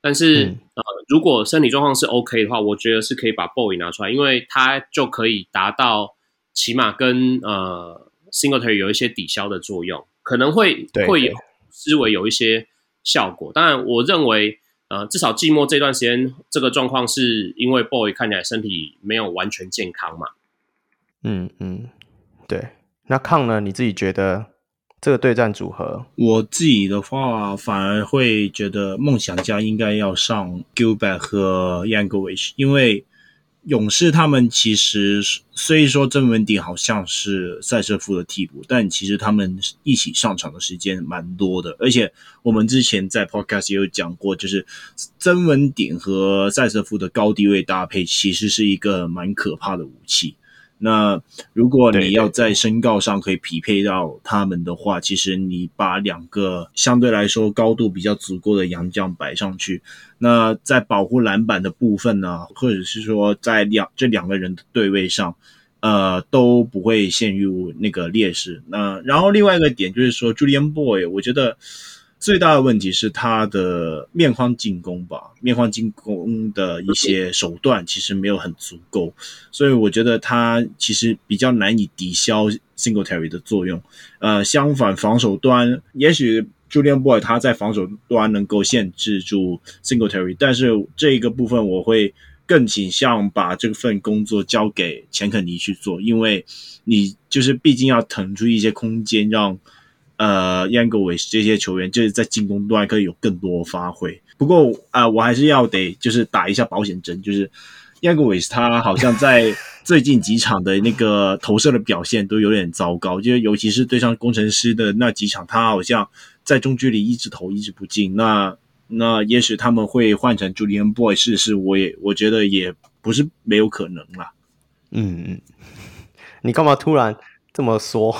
[SPEAKER 3] 但是、嗯、呃，如果身体状况是 OK 的话，我觉得是可以把 Boy 拿出来，因为他就可以达到起码跟呃 Singletary 有一些抵消的作用，可能会会有思维有一些效果。当然，我认为。呃，至少寂寞这段时间，这个状况是因为 Boy 看起来身体没有完全健康嘛。
[SPEAKER 1] 嗯嗯，对。那抗呢？你自己觉得这个对战组合？
[SPEAKER 2] 我自己的话，反而会觉得梦想家应该要上 Gilbert 和 Yankovic，因为。勇士他们其实虽说曾文鼎好像是赛瑟夫的替补，但其实他们一起上场的时间蛮多的。而且我们之前在 Podcast 也有讲过，就是曾文鼎和赛瑟夫的高低位搭配，其实是一个蛮可怕的武器。那如果你要在身高上可以匹配到他们的话，其实你把两个相对来说高度比较足够的洋将摆上去，那在保护篮板的部分呢，或者是说在两这两个人的对位上，呃，都不会陷入那个劣势。那然后另外一个点就是说，Julian Boy，我觉得。最大的问题是他的面框进攻吧，面框进攻的一些手段其实没有很足够，所以我觉得他其实比较难以抵消 Singletary 的作用。呃，相反，防守端也许 Julian Boy 他在防守端能够限制住 Singletary，但是这个部分我会更倾向把这份工作交给钱肯尼去做，因为你就是毕竟要腾出一些空间让。呃，Yankovic 这些球员就是在进攻端可以有更多发挥。不过啊、我还是要得就是打一下保险针，就是 Yankovic 他好像在最近几场的那个投射的表现都有点糟糕，就是尤其是对上工程师的那几场，他好像在中距离一直投一直不进。那那也许他们会换成 Julian Boy 试试，我也我觉得也不是没有可能啦。
[SPEAKER 1] 嗯嗯，你干嘛突然这么说？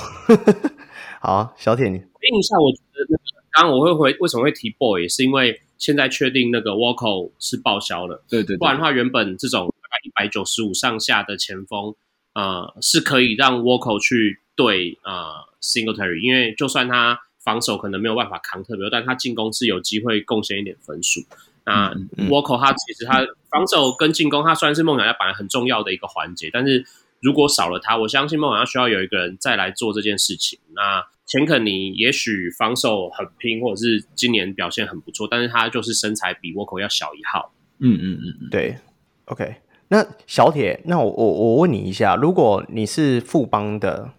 [SPEAKER 1] 好，小铁，你
[SPEAKER 3] 印象我觉得那个，刚刚我会回为什么会提 boy，是因为现在确定那个 Walker 是报销了，
[SPEAKER 2] 对，对对，
[SPEAKER 3] 不然的话原本这种大概一百九十五上下的前锋，呃，是可以让 Walker 去对呃 Singletary，因为就算他防守可能没有办法扛特别，但他进攻是有机会贡献一点分数。那 Walker 他其实他防守跟进攻，他虽然是梦想家本来很重要的一个环节，但是。如果少了他，我相信梦想家需要有一个人再来做这件事情。那钱肯尼也许防守很拼，或者是今年表现很不错，但是他就是身材比沃克要小一号。
[SPEAKER 2] 嗯嗯嗯，
[SPEAKER 1] 对。OK，那小铁，那我我我问你一下，如果你是富邦的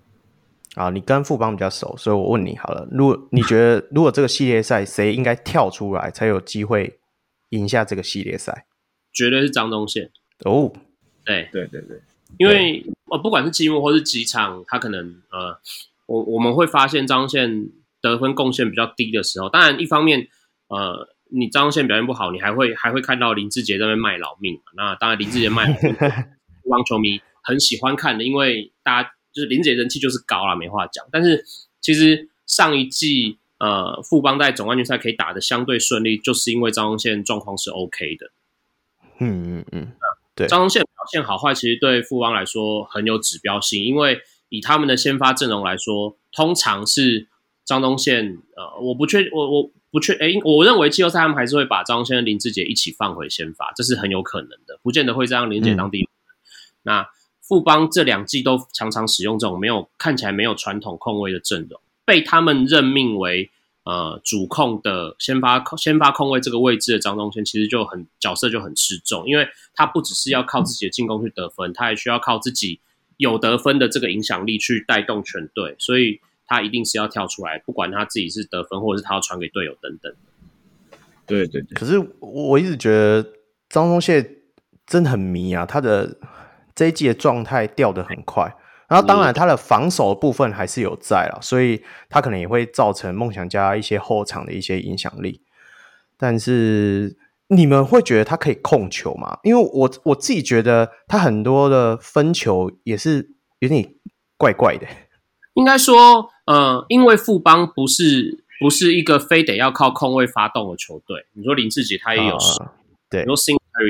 [SPEAKER 1] 啊，你跟富邦比较熟，所以我问你好了，如果你觉得 如果这个系列赛谁应该跳出来才有机会赢下这个系列赛？
[SPEAKER 3] 绝对是张东宪。
[SPEAKER 1] 哦，
[SPEAKER 3] 对
[SPEAKER 2] 对对对。
[SPEAKER 3] 因为呃，不管是积木或是几场，他可能呃，我我们会发现张宪得分贡献比较低的时候，当然一方面呃，你张宪表现不好，你还会还会看到林志杰在那边卖老命。那当然林志杰卖老命，球迷很喜欢看的，因为大家就是林志杰人气就是高啦，没话讲。但是其实上一季呃，富邦在总冠军赛可以打的相对顺利，就是因为张宗宪状况是 OK 的。
[SPEAKER 1] 嗯嗯嗯。
[SPEAKER 3] 对，张宗宪表现好坏，其实对富邦来说很有指标性，因为以他们的先发阵容来说，通常是张东宪。呃，我不确，我我不确，哎，我认为季后赛他们还是会把张东宪、林志杰一起放回先发，这是很有可能的，不见得会让林志杰当第一。嗯、那富邦这两季都常常使用这种没有看起来没有传统控卫的阵容，被他们任命为。呃，主控的先发先发控位这个位置的张宗宪，其实就很角色就很吃重，因为他不只是要靠自己的进攻去得分，他还需要靠自己有得分的这个影响力去带动全队，所以他一定是要跳出来，不管他自己是得分，或者是他要传给队友等等。
[SPEAKER 2] 对对对。
[SPEAKER 1] 可是我一直觉得张宗宪真的很迷啊，他的这一季的状态掉的很快。然后，当然，他的防守部分还是有在了，所以他可能也会造成梦想家一些后场的一些影响力。但是，你们会觉得他可以控球吗？因为我我自己觉得他很多的分球也是有点怪怪的。
[SPEAKER 3] 应该说，呃，因为富邦不是不是一个非得要靠控卫发动的球队。你说林志杰他也有、啊，对，你说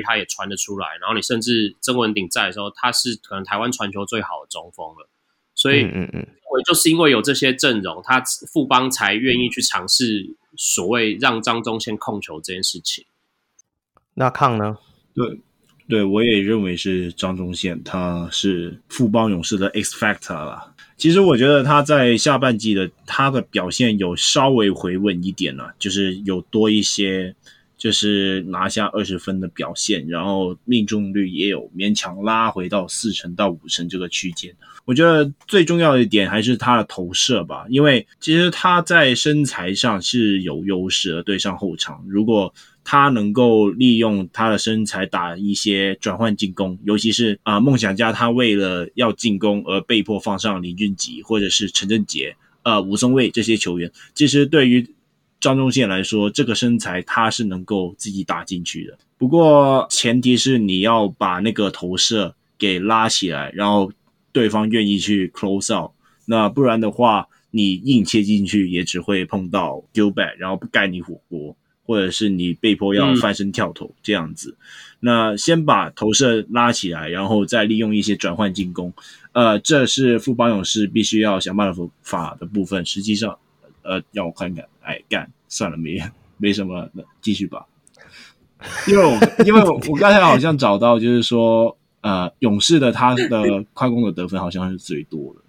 [SPEAKER 3] 他也传得出来，然后你甚至曾文鼎在的时候，他是可能台湾传球最好的中锋了。所以，嗯嗯，我就是因为有这些阵容，他富邦才愿意去尝试所谓让张忠宪控球这件事情。
[SPEAKER 1] 那抗呢？
[SPEAKER 2] 对，对我也认为是张忠宪，他是富邦勇士的 X Factor 啦。其实我觉得他在下半季的他的表现有稍微回稳一点了，就是有多一些。就是拿下二十分的表现，然后命中率也有勉强拉回到四成到五成这个区间。我觉得最重要的一点还是他的投射吧，因为其实他在身材上是有优势的，对上后场。如果他能够利用他的身材打一些转换进攻，尤其是啊、梦想家他为了要进攻而被迫放上林俊杰或者是陈振杰、呃吴松蔚这些球员，其实对于张宗宪来说，这个身材他是能够自己打进去的。不过前提是你要把那个投射给拉起来，然后对方愿意去 close out，那不然的话，你硬切进去也只会碰到 g i l b a c k 然后不盖你火锅，或者是你被迫要翻身跳投这样子。嗯、那先把投射拉起来，然后再利用一些转换进攻。呃，这是富邦勇士必须要想办法法的部分。实际上，呃，让我看看，哎，干算了，没没什么，那继续吧。因为我因为我刚才好像找到，就是说，呃，勇士的他的快攻的得分好像是最多的。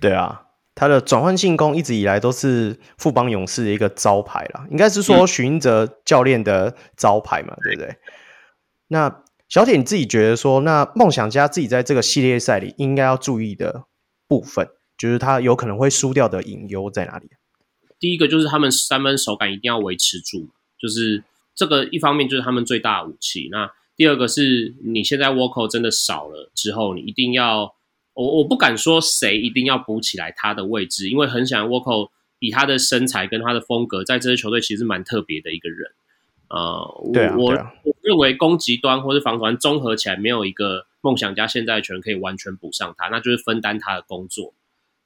[SPEAKER 1] 对啊，他的转换进攻一直以来都是富邦勇士的一个招牌啦，应该是说许英哲教练的招牌嘛，嗯、对不对？那。小铁，你自己觉得说，那梦想家自己在这个系列赛里应该要注意的部分，就是他有可能会输掉的隐忧在哪里？
[SPEAKER 3] 第一个就是他们三分手感一定要维持住，就是这个一方面就是他们最大的武器。那第二个是你现在 Walker 真的少了之后，你一定要我我不敢说谁一定要补起来他的位置，因为很想 Walker 以他的身材跟他的风格，在这支球队其实蛮特别的一个人。
[SPEAKER 1] 啊，
[SPEAKER 3] 我
[SPEAKER 1] 对啊，
[SPEAKER 3] 我认为攻击端或是防端综合起来，没有一个梦想家现在的球员可以完全补上他，那就是分担他的工作。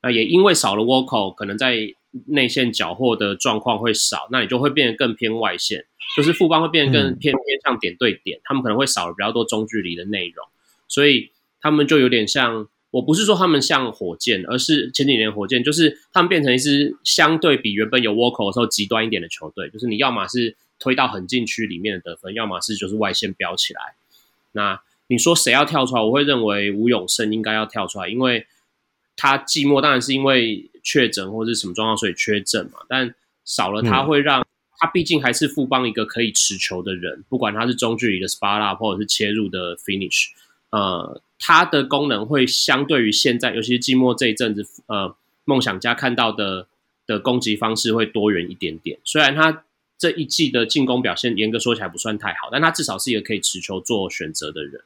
[SPEAKER 3] 那也因为少了 Walker，可能在内线缴获的状况会少，那你就会变得更偏外线，就是富邦会变得更偏偏向点对点，嗯、他们可能会少了比较多中距离的内容，所以他们就有点像，我不是说他们像火箭，而是前几年火箭，就是他们变成一支相对比原本有 Walker 的时候极端一点的球队，就是你要么是。推到很禁区里面的得分，要么是就是外线飙起来。那你说谁要跳出来？我会认为吴永胜应该要跳出来，因为他寂寞当然是因为确诊或者是什么状况，所以缺阵嘛。但少了他会让、嗯、他毕竟还是富邦一个可以持球的人，不管他是中距离的 spot up 或者是切入的 finish，呃，他的功能会相对于现在，尤其是季末这一阵子，呃，梦想家看到的的攻击方式会多元一点点。虽然他。这一季的进攻表现，严格说起来不算太好，但他至少是一个可以持球做选择的人。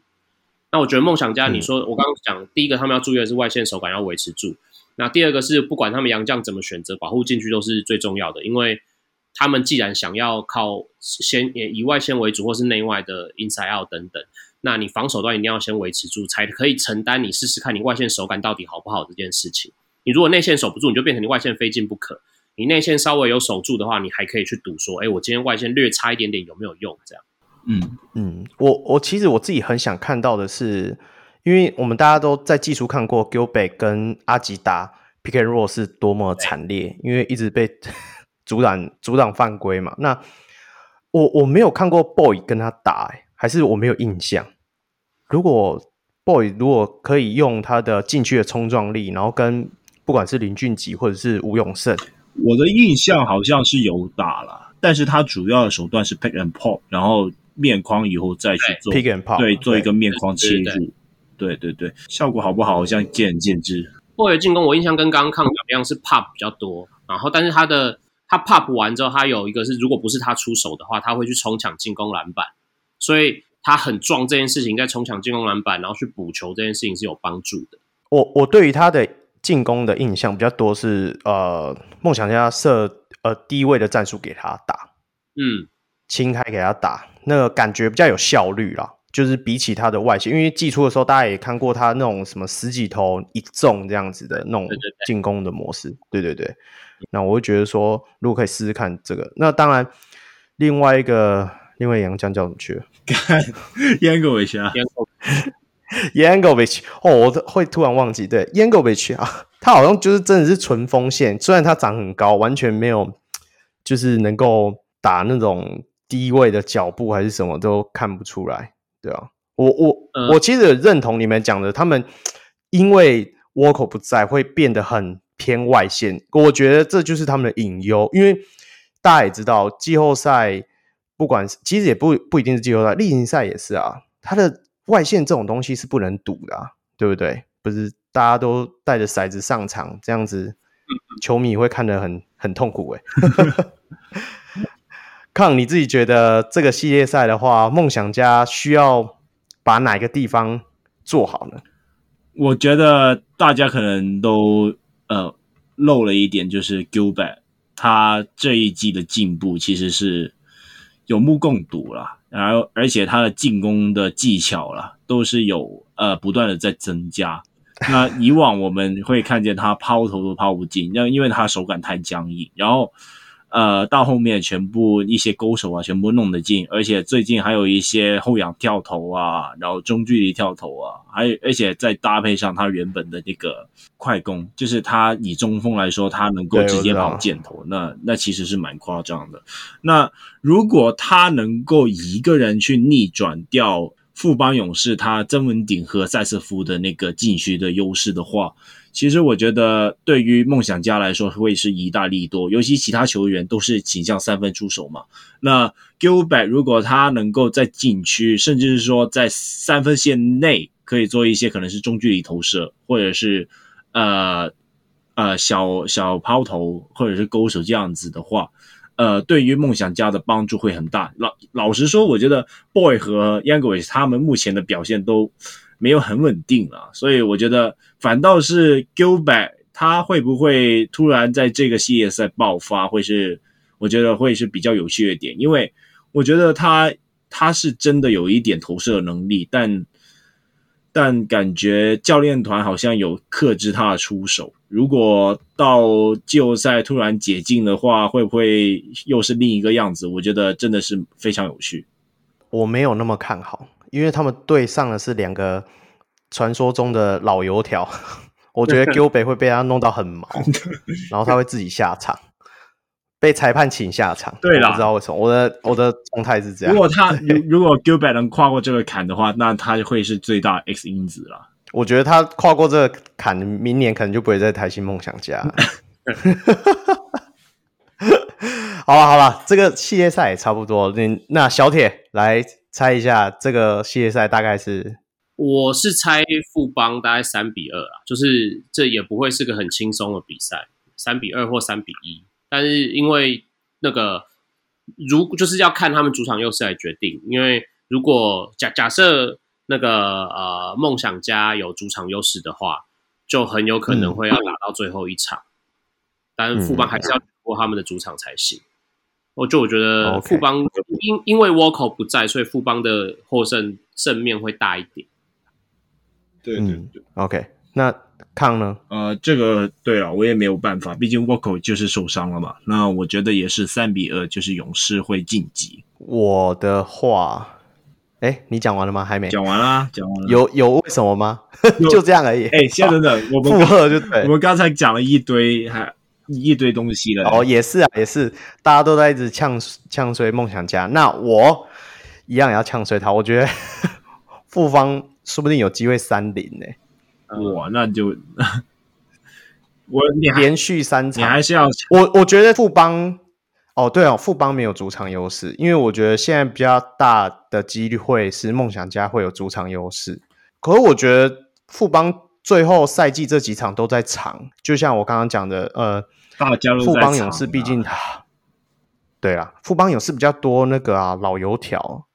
[SPEAKER 3] 那我觉得梦想家，你说、嗯、我刚刚讲，第一个他们要注意的是外线手感要维持住。那第二个是不管他们洋将怎么选择，保护禁区都是最重要的，因为他们既然想要靠先以外线为主，或是内外的 inside out 等等，那你防守端一定要先维持住，才可以承担你试试看你外线手感到底好不好这件事情。你如果内线守不住，你就变成你外线非进不可。你内线稍微有守住的话，你还可以去赌说，哎，我今天外线略差一点点有没有用？这样，
[SPEAKER 1] 嗯嗯，我我其实我自己很想看到的是，因为我们大家都在技术看过 Gilbert 跟阿吉达 pick and roll 是多么惨烈，因为一直被 阻挡阻挡犯规嘛。那我我没有看过 Boy 跟他打，哎，还是我没有印象。如果 Boy 如果可以用他的禁区的冲撞力，然后跟不管是林俊杰或者是吴永胜。
[SPEAKER 2] 我的印象好像是有打了，但是他主要的手段是 pick and pop，然后面框以后再去做
[SPEAKER 1] pick and pop，
[SPEAKER 2] 对，做一个面框切入，对对对，效果好不好，好像见仁见智。
[SPEAKER 3] 后卫进攻，我印象跟刚刚抗表一样是 pop 比较多，然后但是他的他 pop 完之后，他有一个是如果不是他出手的话，他会去冲抢进攻篮板，所以他很壮这件事情，在冲抢进攻篮板，然后去补球这件事情是有帮助的。
[SPEAKER 1] 我我对于他的。进攻的印象比较多是呃，梦想家设呃低位的战术给他打，
[SPEAKER 3] 嗯，
[SPEAKER 1] 轻开给他打，那个感觉比较有效率啦。就是比起他的外线，因为季初的时候大家也看过他那种什么十几投一中这样子的那种进攻的模式，对对对。那我会觉得说，如果可以试试看这个，那当然另外一个另外杨将叫什么去了？
[SPEAKER 2] 燕哥一下。
[SPEAKER 1] Yankovic 哦，我会突然忘记，对 Yankovic 啊，他好像就是真的是纯锋线，虽然他长很高，完全没有就是能够打那种低位的脚步还是什么都看不出来，对啊，我我、嗯、我其实认同你们讲的，他们因为 Walker 不在，会变得很偏外线，我觉得这就是他们的隐忧，因为大家也知道季后赛，不管是其实也不不一定是季后赛，例行赛也是啊，他的。外线这种东西是不能赌的，啊，对不对？不是大家都带着骰子上场，这样子球迷会看得很很痛苦哎。康，你自己觉得这个系列赛的话，梦想家需要把哪个地方做好呢？
[SPEAKER 2] 我觉得大家可能都呃漏了一点，就是 Gilbert 他这一季的进步其实是有目共睹了。然后，而且他的进攻的技巧啦，都是有呃不断的在增加。那以往我们会看见他抛投都抛不进，那因为他手感太僵硬，然后。呃，到后面全部一些勾手啊，全部弄得进，而且最近还有一些后仰跳投啊，然后中距离跳投啊，还有而且再搭配上他原本的那个快攻，就是他以中锋来说，他能够直接跑箭头，那那其实是蛮夸张的。那如果他能够一个人去逆转掉富邦勇士他曾文鼎和塞瑟夫的那个禁区的优势的话。其实我觉得，对于梦想家来说会是一大利多，尤其其他球员都是倾向三分出手嘛。那 Gilbert 如果他能够在禁区，甚至是说在三分线内，可以做一些可能是中距离投射，或者是呃呃小小抛投，或者是勾手这样子的话，呃，对于梦想家的帮助会很大。老老实说，我觉得 Boy 和 Youngwiz 他们目前的表现都。没有很稳定啊，所以我觉得反倒是 Gilbert 他会不会突然在这个系列赛爆发，会是我觉得会是比较有趣的点，因为我觉得他他是真的有一点投射能力，但但感觉教练团好像有克制他的出手。如果到季后赛突然解禁的话，会不会又是另一个样子？我觉得真的是非常有趣。
[SPEAKER 1] 我没有那么看好。因为他们对上的是两个传说中的老油条，我觉得 Gilbert 会被他弄到很毛，然后他会自己下场，被裁判请下场。对啦，我不知道为什么，我的我的状态是这样。
[SPEAKER 2] 如果他 如如果 Gilbert 能跨过这个坎的话，那他会是最大 X 因子了。
[SPEAKER 1] 我觉得他跨过这个坎，明年可能就不会在台新梦想家。好了好了，这个系列赛也差不多。那那小铁来。猜一下这个系列赛大概是？
[SPEAKER 3] 我是猜富邦大概三比二啊，就是这也不会是个很轻松的比赛，三比二或三比一。但是因为那个如就是要看他们主场优势来决定，因为如果假假设那个呃梦想家有主场优势的话，就很有可能会要打到最后一场，嗯、但是富邦还是要过他们的主场才行。我就我觉得富邦因.因为沃口不在，所以富邦的获胜胜面会大一点。
[SPEAKER 2] 对对对
[SPEAKER 1] ，OK。那抗呢？
[SPEAKER 2] 呃，这个对了，我也没有办法，毕竟沃口就是受伤了嘛。那我觉得也是三比二，就是勇士会晋级。
[SPEAKER 1] 我的话，哎，你讲完了吗？还没
[SPEAKER 2] 讲完啦，讲完了。
[SPEAKER 1] 有有为什么吗？就这样而已。
[SPEAKER 2] 哎，现在等等，我们
[SPEAKER 1] 附和就对。
[SPEAKER 2] 我们刚才讲了一堆，还。一堆东西了
[SPEAKER 1] 哦，也是啊，也是，大家都在一直呛呛衰梦想家，那我一样也要呛衰他。我觉得 富邦说不定有机会三零呢。
[SPEAKER 2] 哇，那就 我你
[SPEAKER 1] 连续三场，
[SPEAKER 2] 你还是要
[SPEAKER 1] 我？我觉得富邦哦，对哦，富邦没有主场优势，因为我觉得现在比较大的机会是梦想家会有主场优势。可是我觉得富邦最后赛季这几场都在场，就像我刚刚讲的，呃。富邦勇士毕竟他，对啊，富邦勇士比较多那个啊老油
[SPEAKER 3] 条。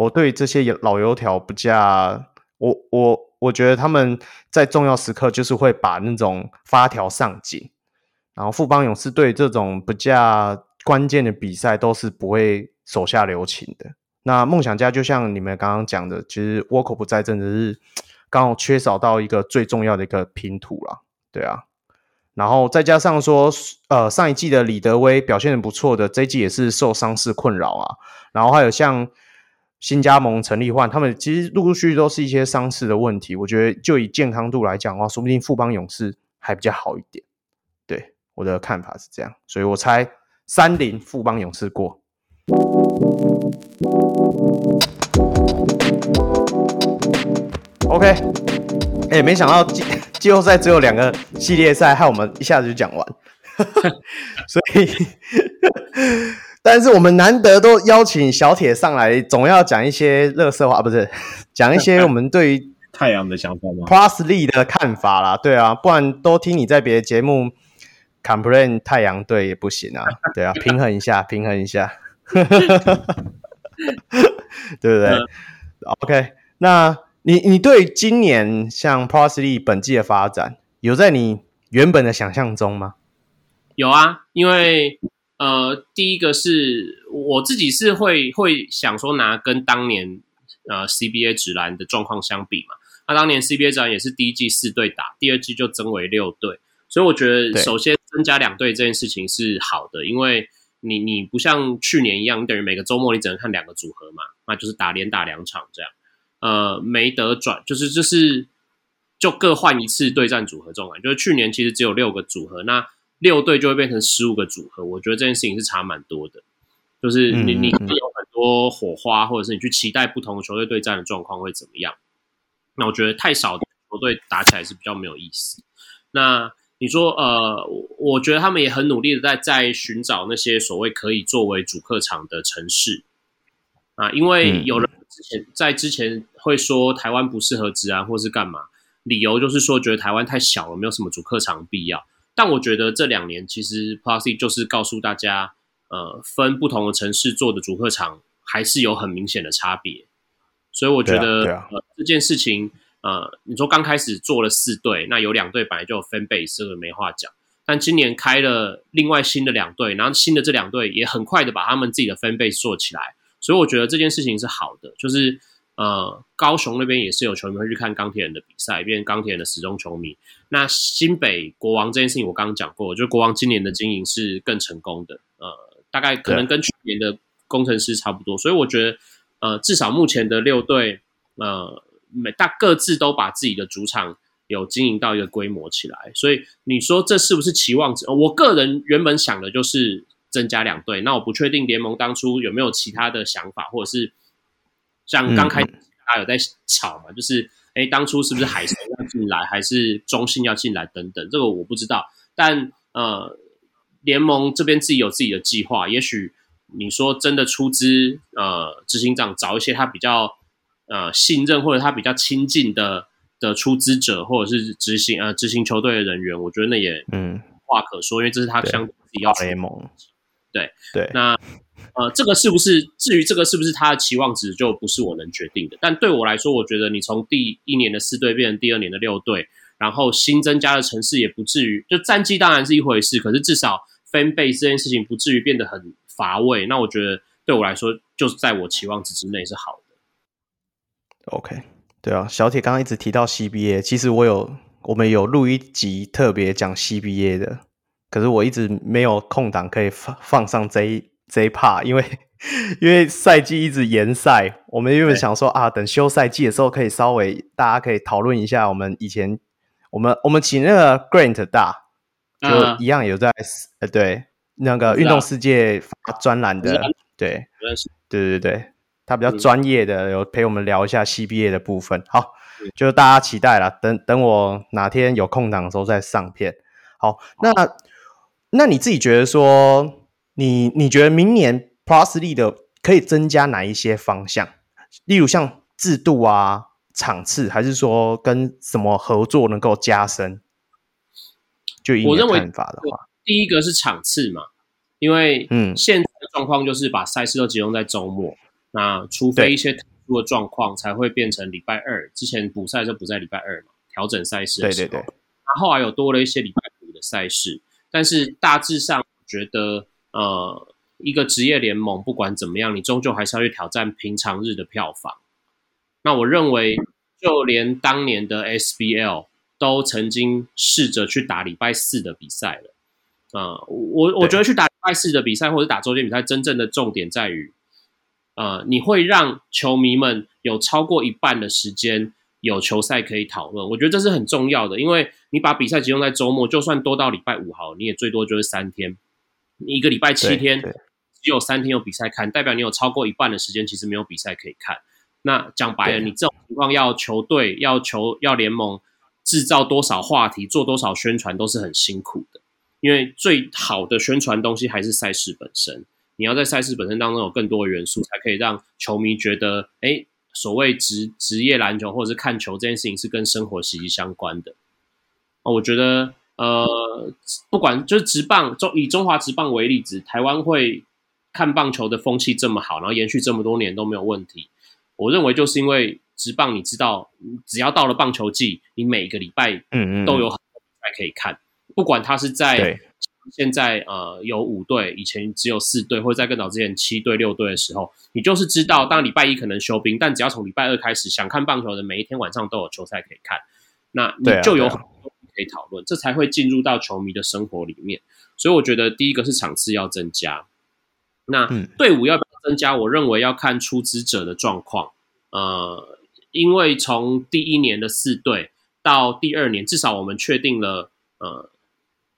[SPEAKER 1] 我对这些老油条不加，我我我觉得他们在重要时刻就是会把那种发条上紧，然后富邦勇士对这种不加关键的比赛都是不会手下留情的。那梦想家就像你们刚刚讲的，其实沃克不在，真的是刚好缺少到一个最重要的一个拼图了，对啊。然后再加上说，呃，上一季的李德威表现的不错的，这一季也是受伤势困扰啊。然后还有像新加盟陈立焕，他们其实陆陆续续都是一些伤势的问题。我觉得就以健康度来讲的话，说不定富邦勇士还比较好一点。对，我的看法是这样，所以我猜三零富邦勇士过。OK，哎、欸，没想到。季后赛只有两个系列赛，害我们一下子就讲完，所以，但是我们难得都邀请小铁上来，总要讲一些垃圾话，不是 讲一些我们对于
[SPEAKER 2] 太阳的想法吗
[SPEAKER 1] ？Plus Lee 的看法啦，对啊，不然都听你在别的节目 complain 太阳队也不行啊，对啊，平衡一下，平衡一下，对不对、嗯、？OK，那。你你对今年像 Plus Lee 本季的发展，有在你原本的想象中吗？
[SPEAKER 3] 有啊，因为呃，第一个是我自己是会会想说拿跟当年呃 CBA 直篮的状况相比嘛，那当年 CBA 职篮也是第一季四队打，第二季就增为六队。所以我觉得，首先增加两队这件事情是好的，因为你你不像去年一样，你等于每个周末你只能看两个组合嘛，那就是打连打两场这样，呃，没得转，就是就是就各换一次对战组合这种感觉。就是去年其实只有六个组合，那六队就会变成十五个组合。我觉得这件事情是差蛮多的，就是你你有很多火花，或者是你去期待不同的球队对战的状况会怎么样。那我觉得太少的球队打起来是比较没有意思。那你说，呃，我觉得他们也很努力的在在寻找那些所谓可以作为主客场的城市啊，因为有人之前在之前会说台湾不适合职安或是干嘛，理由就是说觉得台湾太小了，没有什么主客场必要。但我觉得这两年其实 Plus 就是告诉大家，呃，分不同的城市做的主客场还是有很明显的差别，所以我觉得、啊啊、呃这件事情。呃，你说刚开始做了四队，那有两队本来就有 fan base，这个没话讲。但今年开了另外新的两队，然后新的这两队也很快的把他们自己的 fan base 做起来，所以我觉得这件事情是好的。就是呃，高雄那边也是有球迷会去看钢铁人的比赛，变成钢铁人的死忠球迷。那新北国王这件事情我刚刚讲过，我觉得国王今年的经营是更成功的，呃，大概可能跟去年的工程师差不多，所以我觉得呃，至少目前的六队呃。每大各自都把自己的主场有经营到一个规模起来，所以你说这是不是期望值？我个人原本想的就是增加两队，那我不确定联盟当初有没有其他的想法，或者是像刚开始大家有在吵嘛，嗯、就是哎，当初是不是海神要进来，还是中信要进来等等，这个我不知道。但呃，联盟这边自己有自己的计划，也许你说真的出资呃，执行长找一些他比较。呃，信任或者他比较亲近的的出资者，或者是执行呃执行球队的人员，我觉得那也嗯话可说，嗯、因为这是他相对自己要联盟。对对，对那呃，这个是不是至于这个是不是他的期望值，就不是我能决定的。但对我来说，我觉得你从第一年的四队变成第二年的六队，然后新增加的城市也不至于，就战绩当然是一回事，可是至少 fan base 这件事情不至于变得很乏味。那我觉得对我来说，就是在我期望值之内是好的。
[SPEAKER 1] OK，对啊，小铁刚刚一直提到 CBA，其实我有我们有录一集特别讲 CBA 的，可是我一直没有空档可以放放上这一这一 part，因为因为赛季一直延赛，我们原本想说啊，等休赛季的时候可以稍微大家可以讨论一下我们以前我们我们请那个 Grant 大就一样有在呃、uh. 对那个运动世界发专栏的，对对对对。他比较专业的，有陪我们聊一下 CBA 的部分。好，就大家期待了。等等，我哪天有空档的时候再上片。好，那那你自己觉得说，你你觉得明年 Plus League 可以增加哪一些方向？例如像制度啊、场次，还是说跟什么合作能够加深？就以你的看法的话，
[SPEAKER 3] 第一个是场次嘛，因为嗯，现在的状况就是把赛事都集中在周末。那除非一些特殊的状况，才会变成礼拜二。之前补赛就补在礼拜二嘛，调整赛事的时候。对对对。那后来有多了一些礼拜五的赛事，但是大致上我觉得，呃，一个职业联盟不管怎么样，你终究还是要去挑战平常日的票房。那我认为，就连当年的 SBL 都曾经试着去打礼拜四的比赛了。啊、呃，我我觉得去打礼拜四的比赛或者打周间比赛，真正的重点在于。呃，你会让球迷们有超过一半的时间有球赛可以讨论，我觉得这是很重要的，因为你把比赛集中在周末，就算多到礼拜五好，你也最多就是三天，你一个礼拜七天只有三天有比赛看，代表你有超过一半的时间其实没有比赛可以看。那讲白了，你这种情况要球队、要球、要联盟制造多少话题、做多少宣传都是很辛苦的，因为最好的宣传东西还是赛事本身。你要在赛事本身当中有更多的元素，才可以让球迷觉得，哎，所谓职职业篮球或者是看球这件事情是跟生活息息相关的。哦，我觉得，呃，不管就是职棒中以中华职棒为例子，台湾会看棒球的风气这么好，然后延续这么多年都没有问题。我认为就是因为职棒，你知道，只要到了棒球季，你每一个礼拜嗯都有很多比赛可以看，不管他是在。现在呃有五队，以前只有四队，或者在更早之前七队六队的时候，你就是知道，当礼拜一可能休兵，但只要从礼拜二开始，想看棒球的每一天晚上都有球赛可以看，那你就有很多可以讨论，这才会进入到球迷的生活里面。所以我觉得第一个是场次要增加，那队伍要不要增加？我认为要看出资者的状况，呃，因为从第一年的四队到第二年，至少我们确定了，呃。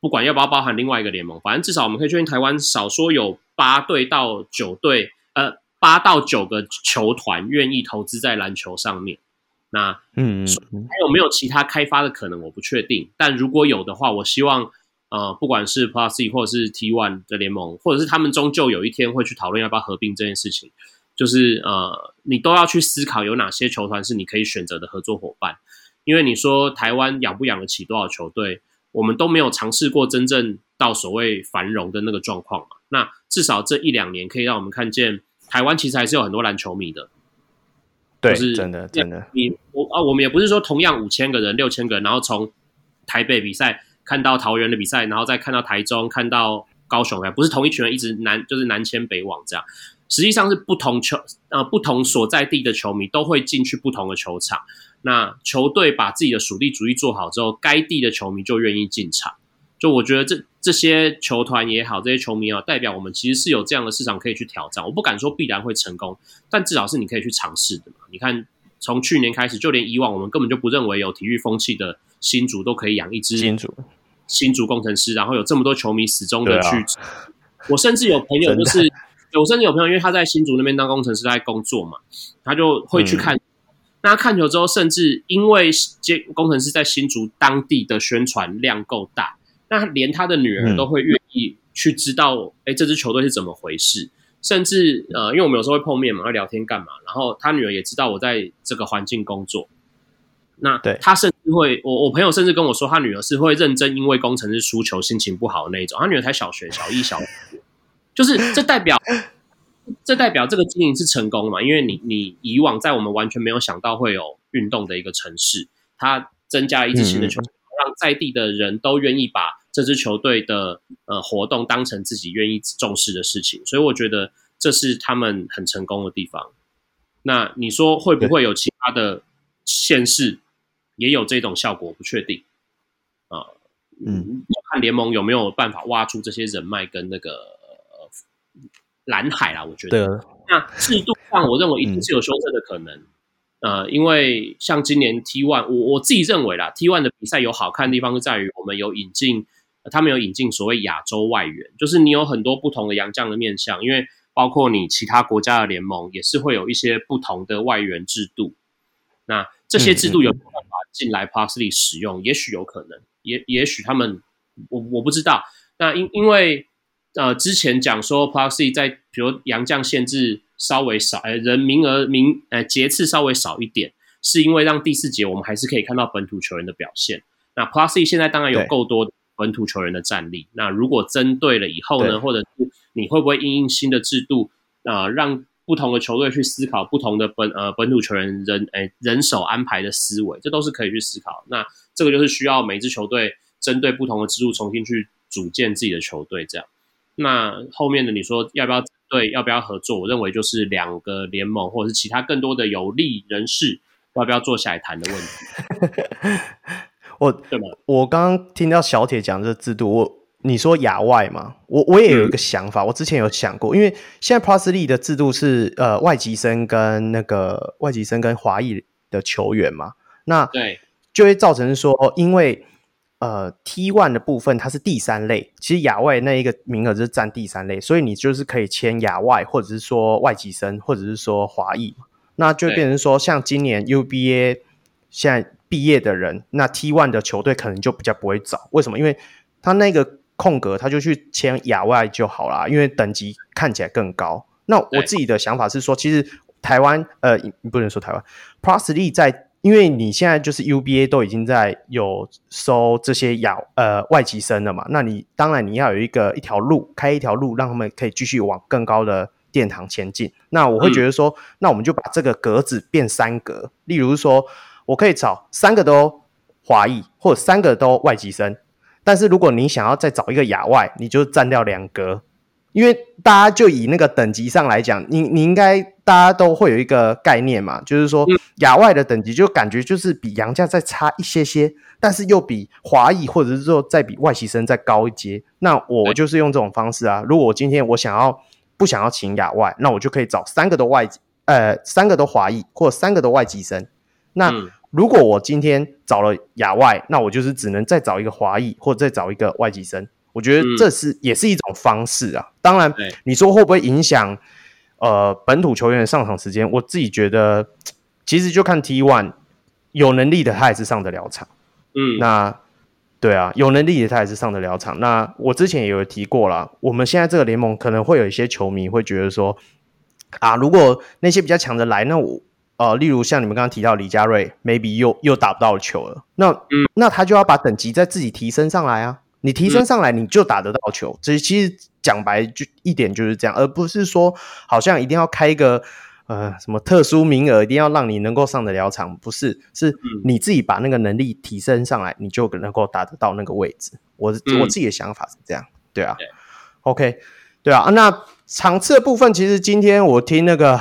[SPEAKER 3] 不管要不要包含另外一个联盟，反正至少我们可以确定，台湾少说有八队到九队，呃，八到九个球团愿意投资在篮球上面。那嗯，还有没有其他开发的可能？我不确定。但如果有的话，我希望呃，不管是 Plus C 或者是 T One 的联盟，或者是他们终究有一天会去讨论要不要合并这件事情，就是呃，你都要去思考有哪些球团是你可以选择的合作伙伴。因为你说台湾养不养得起多少球队？我们都没有尝试过真正到所谓繁荣的那个状况嘛。那至少这一两年可以让我们看见，台湾其实还是有很多篮球迷的。
[SPEAKER 1] 对，就是真的真的。
[SPEAKER 3] 你我啊，我们也不是说同样五千个人、六千个人，然后从台北比赛看到桃园的比赛，然后再看到台中、看到高雄，不是同一群人一直南就是南迁北往这样。实际上是不同球呃不同所在地的球迷都会进去不同的球场。那球队把自己的属地主义做好之后，该地的球迷就愿意进场。就我觉得这这些球团也好，这些球迷啊，代表我们其实是有这样的市场可以去挑战。我不敢说必然会成功，但至少是你可以去尝试的嘛。你看，从去年开始，就连以往我们根本就不认为有体育风气的新竹都可以养一支新竹新竹工程师，然后有这么多球迷始终的去。啊、我甚至有朋友就是，我甚至有朋友，因为他在新竹那边当工程师在工作嘛，他就会去看。嗯那看球之后，甚至因为接工程师在新竹当地的宣传量够大，那连他的女儿都会愿意去知道，哎、嗯，这支球队是怎么回事。甚至呃，因为我们有时候会碰面嘛，会聊天干嘛，然后他女儿也知道我在这个环境工作。那对他甚至会，我我朋友甚至跟我说，他女儿是会认真因为工程师输球心情不好的那一种。他女儿才小学小一、小二，就是这代表。这代表这个经营是成功的嘛？因为你你以往在我们完全没有想到会有运动的一个城市，它增加了一支新的球队，在地的人都愿意把这支球队的呃活动当成自己愿意重视的事情，所以我觉得这是他们很成功的地方。那你说会不会有其他的县市也有这种效果？不确定啊，呃、嗯，看联盟有没有办法挖出这些人脉跟那个。蓝海啦，我觉得。那制度上，我认为一定是有修正的可能。嗯、呃，因为像今年 T One，我我自己认为啦，T One 的比赛有好看的地方是在于我们有引进，呃、他们有引进所谓亚洲外援，就是你有很多不同的洋将的面向，因为包括你其他国家的联盟也是会有一些不同的外援制度。那这些制度有没有办法进来 League 使用？嗯、也许有可能，也也许他们，我我不知道。那因因为。呃，之前讲说 Plus C 在比如洋将限制稍微少，呃，人名额名呃节次稍微少一点，是因为让第四节我们还是可以看到本土球员的表现。那 Plus C 现在当然有够多本土球员的战力。那如果针对了以后呢，或者是你会不会因应新的制度，呃，让不同的球队去思考不同的本呃本土球员人诶、呃、人手安排的思维，这都是可以去思考。那这个就是需要每支球队针对不同的制度重新去组建自己的球队，这样。那后面的你说要不要对要不要合作？我认为就是两个联盟或者是其他更多的有利人士要不要坐下来谈的问题。
[SPEAKER 1] 我对吗？我刚刚听到小铁讲这个制度，我你说亚外嘛，我我也有一个想法，嗯、我之前有想过，因为现在 Plus League 的制度是呃外籍生跟那个外籍生跟华裔的球员嘛，那对就会造成说因为。呃 T one 的部分它是第三类，其实亚外那一个名额就是占第三类，所以你就是可以签亚外，或者是说外籍生，或者是说华裔，那就变成说像今年 UBA 现在毕业的人，那 T one 的球队可能就比较不会找，为什么？因为他那个空格他就去签亚外就好啦，因为等级看起来更高。那我自己的想法是说，其实台湾呃，你不能说台湾 Plus League 在。因为你现在就是 UBA 都已经在有收这些亚呃外籍生了嘛，那你当然你要有一个一条路开一条路，让他们可以继续往更高的殿堂前进。那我会觉得说，嗯、那我们就把这个格子变三格，例如说我可以找三个都华裔或者三个都外籍生，但是如果你想要再找一个亚外，你就占掉两格。因为大家就以那个等级上来讲，你你应该大家都会有一个概念嘛，就是说亚外的等级就感觉就是比洋将再差一些些，但是又比华裔或者是说再比外籍生再高一阶。那我就是用这种方式啊。如果我今天我想要不想要请亚外，那我就可以找三个都外籍呃三个都华裔或三个都外籍生。那如果我今天找了亚外，那我就是只能再找一个华裔或者再找一个外籍生。我觉得这是也是一种方式啊。当然，你说会不会影响呃本土球员的上场时间？我自己觉得，其实就看 T one 有能力的，他也是上得了场。嗯，那对啊，有能力的他也是上得了场。那我之前也有提过了，我们现在这个联盟可能会有一些球迷会觉得说啊，如果那些比较强的来，那我呃，例如像你们刚刚提到李佳瑞，maybe 又又打不到球了，那嗯，那他就要把等级再自己提升上来啊。你提升上来，你就打得到球。这、嗯、其实讲白就一点就是这样，而不是说好像一定要开一个呃什么特殊名额，一定要让你能够上得了场。不是，是你自己把那个能力提升上来，你就能够打得到那个位置。我、嗯、我自己的想法是这样，对啊。对 OK，对啊。那场次的部分，其实今天我听那个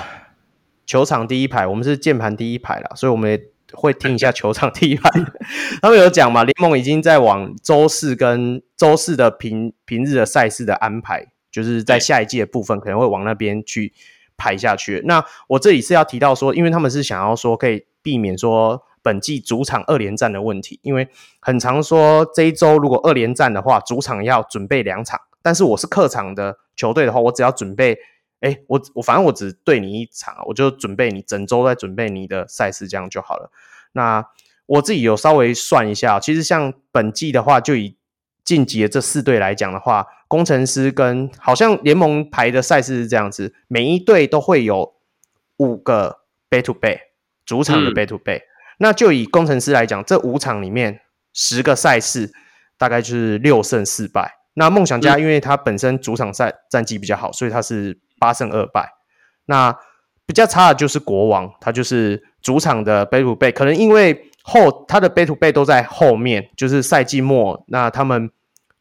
[SPEAKER 1] 球场第一排，我们是键盘第一排啦，所以我们也。会听一下球场第一排，他们有讲嘛？联盟已经在往周四跟周四的平平日的赛事的安排，就是在下一季的部分可能会往那边去排下去。那我这里是要提到说，因为他们是想要说可以避免说本季主场二连战的问题，因为很常说这一周如果二连战的话，主场要准备两场，但是我是客场的球队的话，我只要准备。哎，我我反正我只对你一场，我就准备你整周在准备你的赛事，这样就好了。那我自己有稍微算一下，其实像本季的话，就以晋级的这四队来讲的话，工程师跟好像联盟排的赛事是这样子，每一队都会有五个 back to back 主场的 back to back。那就以工程师来讲，这五场里面十个赛事大概就是六胜四败。那梦想家因为他本身主场赛战绩比较好，所以他是。八胜二败，那比较差的就是国王，他就是主场的 back to back，可能因为后他的 back to back 都在后面，就是赛季末，那他们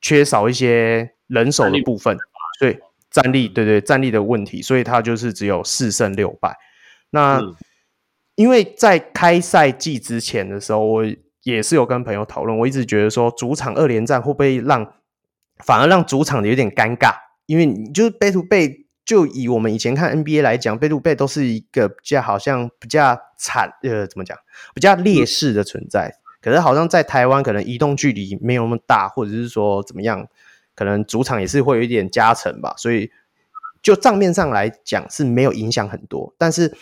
[SPEAKER 1] 缺少一些人手的部分，所以战力对对战力的问题，所以他就是只有四胜六败。那、嗯、因为在开赛季之前的时候，我也是有跟朋友讨论，我一直觉得说主场二连战会不会让反而让主场的有点尴尬，因为你就是 back to back。就以我们以前看 NBA 来讲，背对背都是一个比较好像比较惨呃，怎么讲？比较劣势的存在。可是好像在台湾，可能移动距离没有那么大，或者是说怎么样，可能主场也是会有一点加成吧。所以就账面上来讲是没有影响很多。但是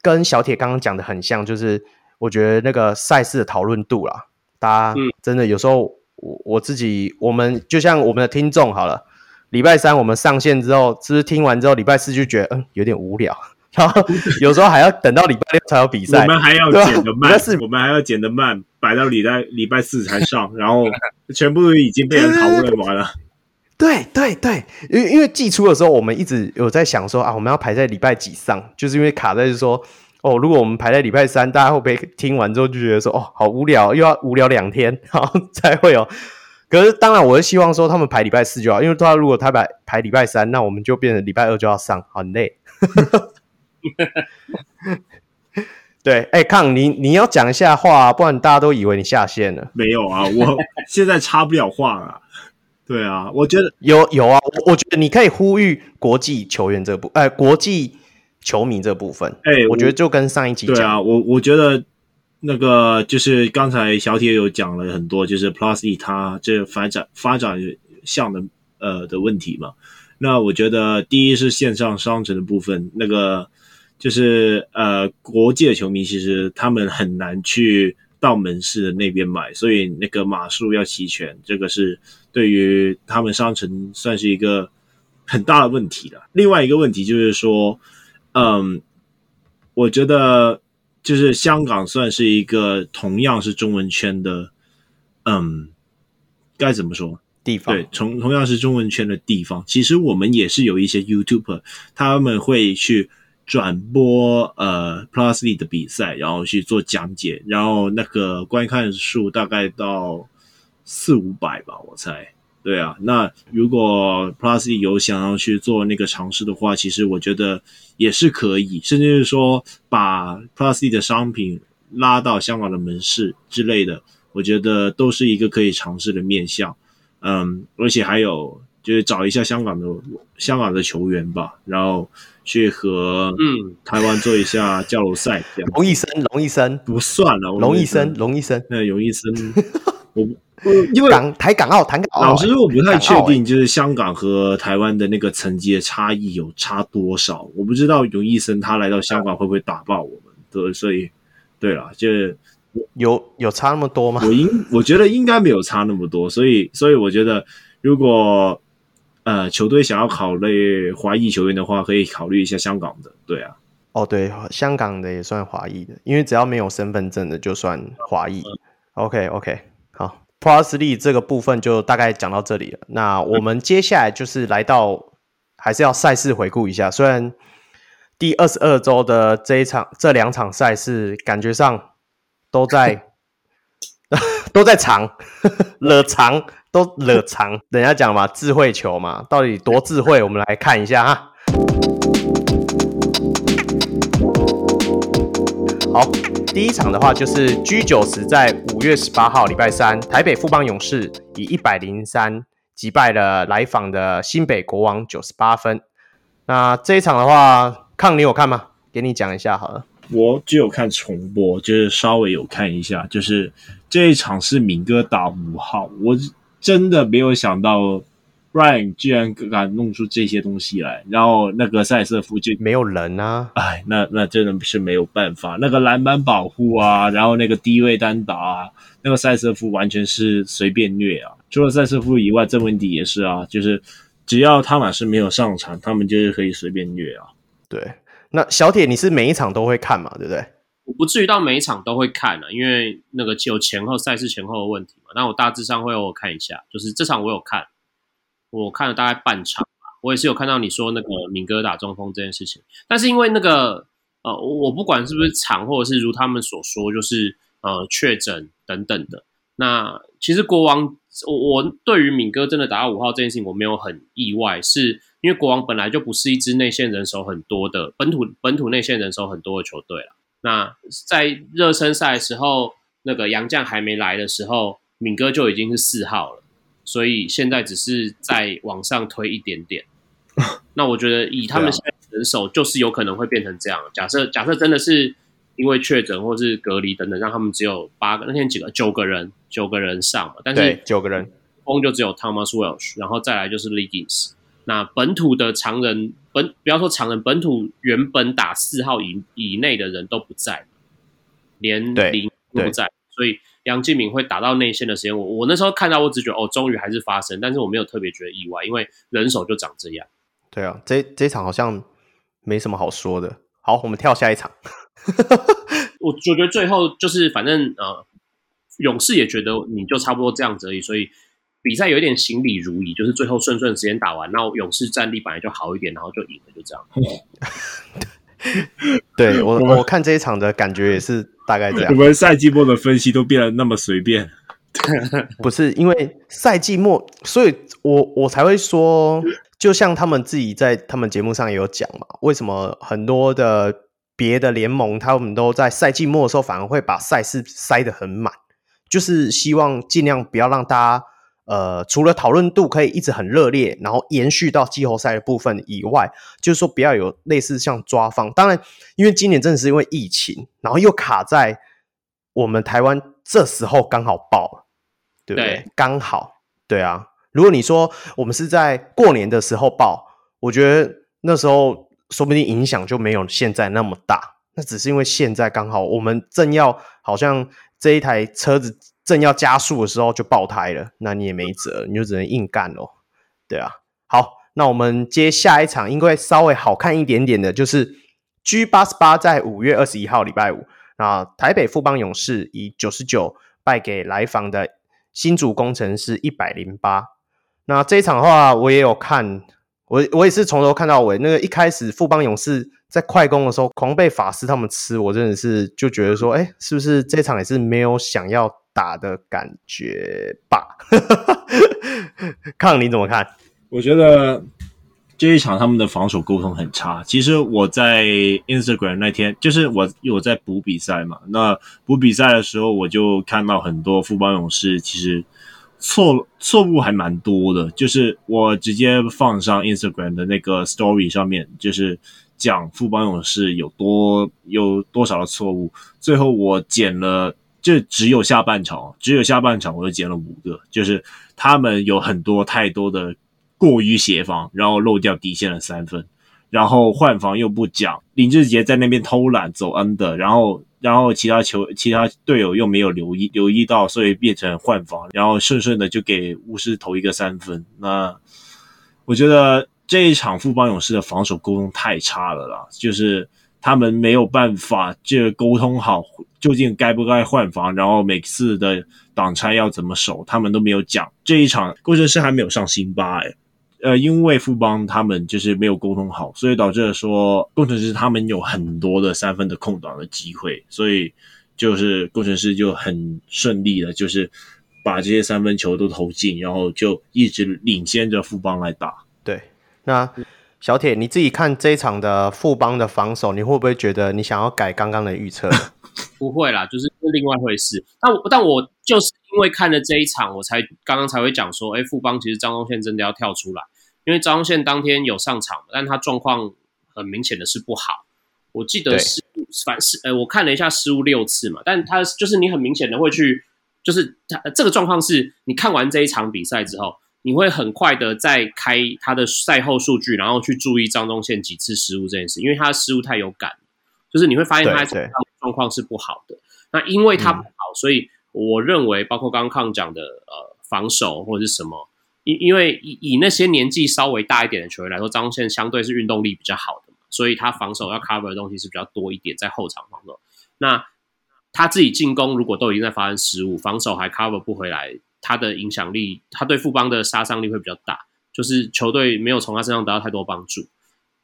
[SPEAKER 1] 跟小铁刚刚讲的很像，就是我觉得那个赛事的讨论度啦，大家真的有时候我我自己，我们就像我们的听众好了。礼拜三我们上线之后，是不是听完之后，礼拜四就觉得嗯有点无聊，然后有时候还要等到礼拜六才有比赛。
[SPEAKER 2] 我们还要剪的慢，是我们还要剪的慢，摆到礼拜礼拜四才上，然后全部已经被人讨论完了。
[SPEAKER 1] 对对对，因为因为季初的时候，我们一直有在想说啊，我们要排在礼拜几上，就是因为卡在是说哦，如果我们排在礼拜三，大家会不会听完之后就觉得说哦好无聊，又要无聊两天，然后才会有。可是，当然，我是希望说他们排礼拜四就好，因为他如果他排排礼拜三，那我们就变成礼拜二就要上，很累。对，哎、欸，康，你你要讲一下话，不然大家都以为你下线了。
[SPEAKER 2] 没有啊，我现在插不了话啊。对啊，我觉得
[SPEAKER 1] 有有啊，我觉得你可以呼吁国际球员这部，哎、呃，国际球迷这部分。哎、欸，我觉得就跟上一集讲，
[SPEAKER 2] 对啊，我我觉得。那个就是刚才小铁有讲了很多，就是 Plus E 它这发展发展项的呃的问题嘛。那我觉得第一是线上商城的部分，那个就是呃国际的球迷其实他们很难去到门市的那边买，所以那个码数要齐全，这个是对于他们商城算是一个很大的问题了。另外一个问题就是说，嗯，我觉得。就是香港算是一个同样是中文圈的，嗯，该怎么说
[SPEAKER 1] 地方？
[SPEAKER 2] 对，同同样是中文圈的地方，其实我们也是有一些 YouTuber，他们会去转播呃 Plus League 的比赛，然后去做讲解，然后那个观看数大概到四五百吧，我猜。对啊，那如果 Plus 有想要去做那个尝试的话，其实我觉得也是可以，甚至是说把 Plus 的商品拉到香港的门市之类的，我觉得都是一个可以尝试的面向。嗯，而且还有就是找一下香港的香港的球员吧，然后去和嗯台湾做一下交流赛。
[SPEAKER 1] 龙医生，龙医生
[SPEAKER 2] 不算了，
[SPEAKER 1] 龙医生，龙医生，
[SPEAKER 2] 那龙医生，我。因为
[SPEAKER 1] 港台港澳谈港澳，
[SPEAKER 2] 老实说我不太确定，就是香港和台湾的那个层级的差异有差多少，我不知道永义生他来到香港会不会打爆我们，对，所以对了，就
[SPEAKER 1] 有有差那么多吗？
[SPEAKER 2] 我应我觉得应该没有差那么多，所以所以我觉得如果呃球队想要考虑华裔球员的话，可以考虑一下香港的，对啊，
[SPEAKER 1] 哦对，香港的也算华裔的，因为只要没有身份证的就算华裔。OK OK，好。Plus l e y 这个部分就大概讲到这里了。那我们接下来就是来到，还是要赛事回顾一下。虽然第二十二周的这一场、这两场赛事感觉上都在 都在长，惹长都惹长。人家讲嘛，智慧球嘛，到底多智慧？我们来看一下哈。好。第一场的话就是 G90 在五月十八号礼拜三，台北富邦勇士以一百零三击败了来访的新北国王九十八分。那这一场的话，抗你有看吗？给你讲一下好了。
[SPEAKER 2] 我只有看重播，就是稍微有看一下，就是这一场是敏哥打五号，我真的没有想到。Ryan 居然敢弄出这些东西来，然后那个赛瑟夫就
[SPEAKER 1] 没有人啊！
[SPEAKER 2] 哎，那那真的是没有办法。那个篮板保护啊，然后那个低位单打啊，那个赛瑟夫完全是随便虐啊。除了赛瑟夫以外，郑文迪也是啊，就是只要汤马斯没有上场，他们就是可以随便虐啊。
[SPEAKER 1] 对，那小铁你是每一场都会看嘛？对不对？
[SPEAKER 3] 我不至于到每一场都会看啊，因为那个有前后赛事前后的问题嘛。那我大致上会我看一下，就是这场我有看。我看了大概半场吧，我也是有看到你说那个敏哥打中锋这件事情，但是因为那个呃，我不管是不是场，或者是如他们所说，就是呃确诊等等的。那其实国王，我我对于敏哥真的打到五号这件事情，我没有很意外，是因为国王本来就不是一支内线人手很多的本土本土内线人手很多的球队了。那在热身赛的时候，那个杨将还没来的时候，敏哥就已经是四号了。所以现在只是在往上推一点点，那我觉得以他们现在人手，就是有可能会变成这样。假设假设真的是因为确诊或是隔离等等，让他们只有八个，那天几个九个人，九个人上嘛。但是
[SPEAKER 1] 九个人，
[SPEAKER 3] 锋就只有 Thomas Welsh，然后再来就是 Leggins。那本土的常人本不要说常人，本土原本打四号以以内的人都不在，连零都不在，所以。杨敬敏会打到内线的时间，我我那时候看到，我只觉得哦，终于还是发生，但是我没有特别觉得意外，因为人手就长这样。
[SPEAKER 1] 对啊，这这场好像没什么好说的。好，我们跳下一场。
[SPEAKER 3] 我 我觉得最后就是反正呃，勇士也觉得你就差不多这样子而已，所以比赛有一点行礼如仪，就是最后顺顺时间打完，然后勇士战力本来就好一点，然后就赢了，就这样。
[SPEAKER 1] 对我 我看这一场的感觉也是。大概这样，
[SPEAKER 2] 我们赛季末的分析都变得那么随便，
[SPEAKER 1] 不是因为赛季末，所以我我才会说，就像他们自己在他们节目上也有讲嘛，为什么很多的别的联盟他们都在赛季末的时候反而会把赛事塞得很满，就是希望尽量不要让大家。呃，除了讨论度可以一直很热烈，然后延续到季后赛的部分以外，就是说不要有类似像抓放。当然，因为今年真的是因为疫情，然后又卡在我们台湾这时候刚好爆，对不对？对。刚好，对啊。如果你说我们是在过年的时候爆，我觉得那时候说不定影响就没有现在那么大。那只是因为现在刚好我们正要好像这一台车子。正要加速的时候就爆胎了，那你也没辙，你就只能硬干咯。对啊，好，那我们接下一场，应该稍微好看一点点的，就是 G 八十八在五月二十一号礼拜五，那台北富邦勇士以九十九败给来访的新竹工程师一百零八。那这一场的话，我也有看，我我也是从头看到尾。那个一开始富邦勇士在快攻的时候，狂被法师他们吃，我真的是就觉得说，哎，是不是这场也是没有想要。打的感觉吧。看，你怎么看？
[SPEAKER 2] 我觉得这一场他们的防守沟通很差。其实我在 Instagram 那天，就是我有在补比赛嘛。那补比赛的时候，我就看到很多富邦勇士其实错错误还蛮多的。就是我直接放上 Instagram 的那个 Story 上面，就是。讲富邦勇士有多有多少的错误，最后我剪了，就只有下半场，只有下半场我就捡了五个，就是他们有很多太多的过于协防，然后漏掉底线的三分，然后换防又不讲，林志杰在那边偷懒走 N 的然后然后其他球其他队友又没有留意留意到，所以变成换防，然后顺顺的就给巫师投一个三分，那我觉得。这一场富邦勇士的防守沟通太差了啦，就是他们没有办法就沟通好，究竟该不该换防，然后每次的挡拆要怎么守，他们都没有讲。这一场工程师还没有上辛巴诶，呃，因为富邦他们就是没有沟通好，所以导致说工程师他们有很多的三分的空档的机会，所以就是工程师就很顺利的，就是把这些三分球都投进，然后就一直领先着富邦来打。
[SPEAKER 1] 对。那小铁，你自己看这一场的富邦的防守，你会不会觉得你想要改刚刚的预测？
[SPEAKER 3] 不会啦，就是另外一回事。但我但我就是因为看了这一场，我才刚刚才会讲说，哎，富邦其实张宗宪真的要跳出来，因为张宗宪当天有上场，但他状况很明显的是不好。我记得是反是呃，我看了一下失误六次嘛，但他就是你很明显的会去，就是他这个状况是你看完这一场比赛之后。你会很快的在开他的赛后数据，然后去注意张宗宪几次失误这件事，因为他的失误太有感，就是你会发现他在状况是不好的。那因为他不好，嗯、所以我认为，包括刚刚康讲的呃防守或者是什么，因因为以以那些年纪稍微大一点的球员来说，张宗宪相对是运动力比较好的嘛，所以他防守要 cover 的东西是比较多一点，在后场防守。那他自己进攻如果都已经在发生失误，防守还 cover 不回来。他的影响力，他对富邦的杀伤力会比较大，就是球队没有从他身上得到太多帮助。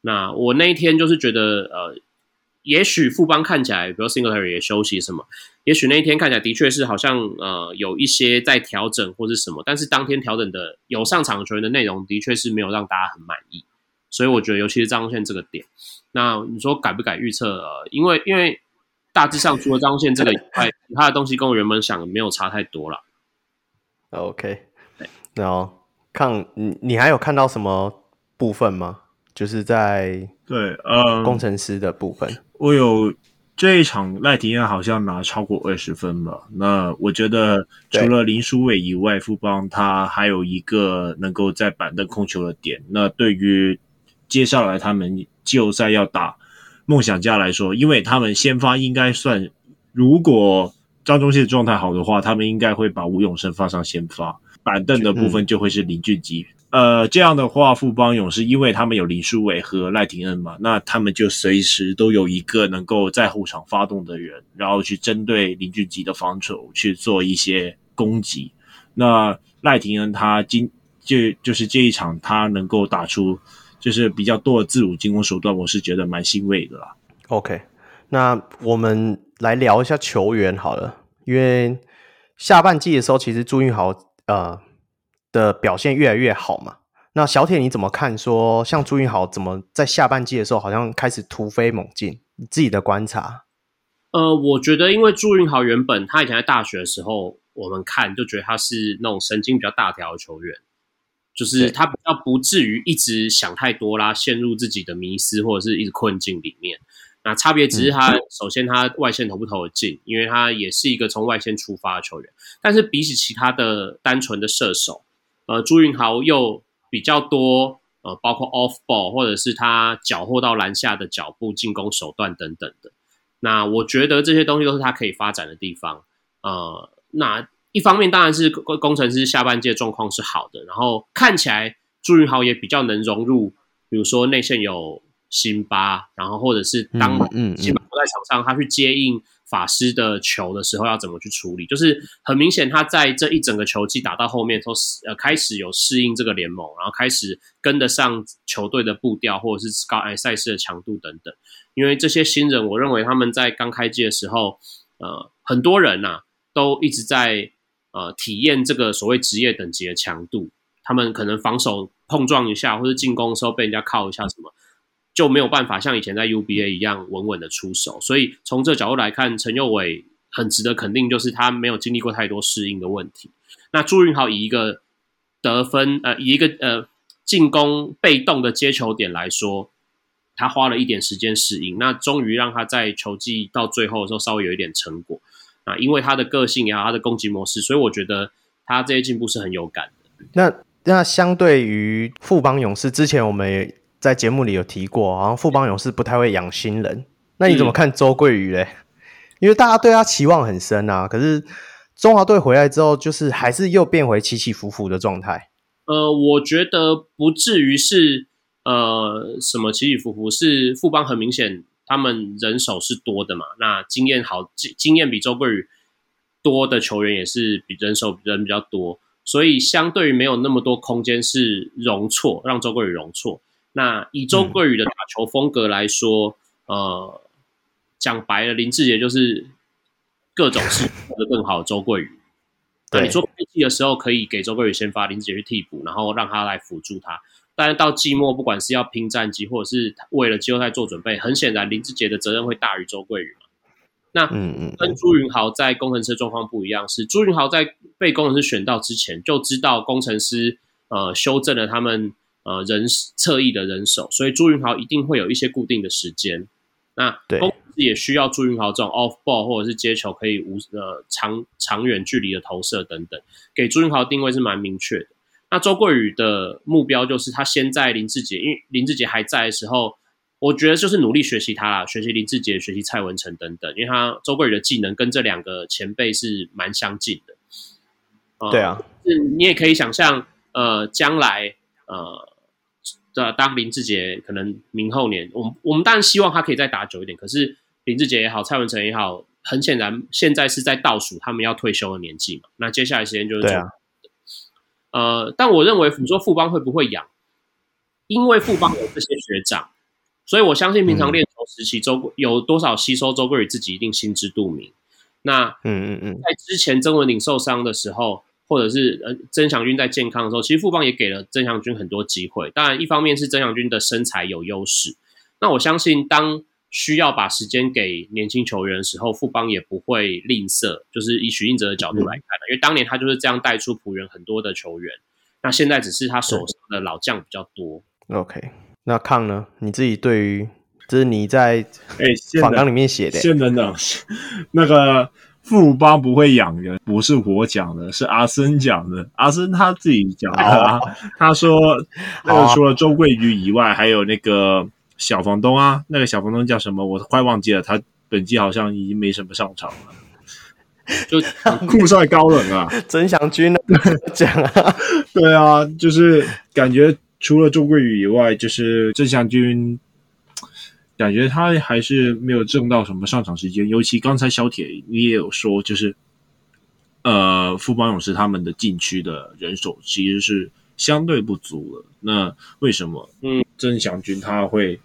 [SPEAKER 3] 那我那一天就是觉得，呃，也许富邦看起来，比如 Singletary 也休息什么，也许那一天看起来的确是好像呃有一些在调整或是什么，但是当天调整的有上场球员的内容的确是没有让大家很满意，所以我觉得尤其是张宗宪这个点，那你说改不改预测？呃，因为因为大致上除了张宗宪这个以外，其他的东西跟我原本想的没有差太多了。
[SPEAKER 1] OK，然后看你，你还有看到什么部分吗？就是在
[SPEAKER 2] 对呃
[SPEAKER 1] 工程师的部分，
[SPEAKER 2] 我有这一场赖廷恩好像拿超过二十分吧。那我觉得除了林书伟以外，富邦他还有一个能够在板凳控球的点。那对于接下来他们季后赛要打梦想家来说，因为他们先发应该算如果。张宗宪状态好的话，他们应该会把吴永胜放上先发，板凳的部分就会是林俊杰。嗯、呃，这样的话，富邦勇士因为他们有林书伟和赖廷恩嘛，那他们就随时都有一个能够在后场发动的人，然后去针对林俊杰的防守去做一些攻击。那赖廷恩他今就就是这一场他能够打出就是比较多的自主进攻手段，我是觉得蛮欣慰的啦。
[SPEAKER 1] OK，那我们。来聊一下球员好了，因为下半季的时候，其实朱云豪呃的表现越来越好嘛。那小铁你怎么看说？说像朱云豪怎么在下半季的时候好像开始突飞猛进？你自己的观察？
[SPEAKER 3] 呃，我觉得因为朱云豪原本他以前在大学的时候，我们看就觉得他是那种神经比较大条的球员，就是他比较不至于一直想太多啦，陷入自己的迷失或者是一直困境里面。那差别只是他，首先他外线投不投得进，因为他也是一个从外线出发的球员。但是比起其他的单纯的射手，呃，朱云豪又比较多，呃，包括 off ball 或者是他缴获到篮下的脚步进攻手段等等的。那我觉得这些东西都是他可以发展的地方。呃，那一方面当然是工程师下半季状况是好的，然后看起来朱云豪也比较能融入，比如说内线有。辛巴，然后或者是当辛巴不在场上，他去接应法师的球的时候要怎么去处理？就是很明显，他在这一整个球季打到后面，都呃开始有适应这个联盟，然后开始跟得上球队的步调，或者是高哎赛事的强度等等。因为这些新人，我认为他们在刚开季的时候，呃，很多人呐、啊，都一直在呃体验这个所谓职业等级的强度。他们可能防守碰撞一下，或者进攻的时候被人家靠一下，什么就没有办法像以前在 UBA 一样稳稳的出手。所以从这角度来看，陈佑伟很值得肯定，就是他没有经历过太多适应的问题。那朱云豪以一个得分呃，以一个呃进攻被动的接球点来说，他花了一点时间适应，那终于让他在球季到最后的时候稍微有一点成果。啊，因为他的个性也好，他的攻击模式，所以我觉得他这些进步是很有感的。
[SPEAKER 1] 那那相对于富邦勇士，之前我们也在节目里有提过，好像富邦勇士不太会养新人。那你怎么看周桂宇嘞？嗯、因为大家对他期望很深啊，可是中华队回来之后，就是还是又变回起起伏伏的状态。
[SPEAKER 3] 呃，我觉得不至于是呃什么起起伏伏，是富邦很明显他们人手是多的嘛，那经验好经经验比周桂宇多的球员也是比人手人比较多。所以，相对于没有那么多空间是容错，让周桂宇容错。那以周桂宇的打球风格来说，嗯、呃，讲白了，林志杰就是各种事做得更好的周桂宇。对，你说开季的时候可以给周桂宇先发，林志杰去替补，然后让他来辅助他。但是到季末，不管是要拼战绩，或者是为了季后赛做准备，很显然林志杰的责任会大于周桂宇嘛。那嗯嗯，跟朱云豪在工程师状况不一样，是朱云豪在被工程师选到之前就知道工程师呃修正了他们呃人侧翼的人手，所以朱云豪一定会有一些固定的时间。那工程师也需要朱云豪这种 off ball 或者是接球可以无呃长长远距离的投射等等，给朱云豪定位是蛮明确的。那周桂宇的目标就是他先在林志杰，因为林志杰还在的时候。我觉得就是努力学习他啦，学习林志杰，学习蔡文成等等，因为他周桂宇的技能跟这两个前辈是蛮相近的。
[SPEAKER 1] 呃、对啊，
[SPEAKER 3] 是你也可以想象，呃，将来呃的当林志杰可能明后年，我们我们当然希望他可以再打久一点。可是林志杰也好，蔡文成也好，很显然现在是在倒数他们要退休的年纪嘛。那接下来时间就是对啊。呃，但我认为你说富邦会不会养？因为富邦有这些学长。所以我相信平常练球时期，周桂有多少吸收，周桂宇自己一定心知肚明。那嗯嗯嗯，在之前曾文鼎受伤的时候，或者是呃曾祥军在健康的时候，其实富邦也给了曾祥军很多机会。当然，一方面是曾祥军的身材有优势。那我相信，当需要把时间给年轻球员的时候，富邦也不会吝啬。就是以许应哲的角度来看的，因为当年他就是这样带出浦园很多的球员。那现在只是他手上的老将比较多。
[SPEAKER 1] OK。那康呢？你自己对于这是你在哎访纲里面写的，
[SPEAKER 2] 先等等，那个富邦不会养人，不是我讲的，是阿森讲的。阿森他自己讲的，啊，他说那个除了周桂瑜以外，还有那个小房东啊，那个小房东叫什么？我快忘记了。他本季好像已经没什么上场了，就酷帅高冷啊，
[SPEAKER 1] 曾祥钧讲啊，
[SPEAKER 2] 对啊，就是感觉。除了周桂宇以外，就是曾祥钧，感觉他还是没有挣到什么上场时间。尤其刚才小铁你也有说，就是呃，富邦勇士他们的禁区的人手其实是相对不足的。那为什么嗯，曾祥军他会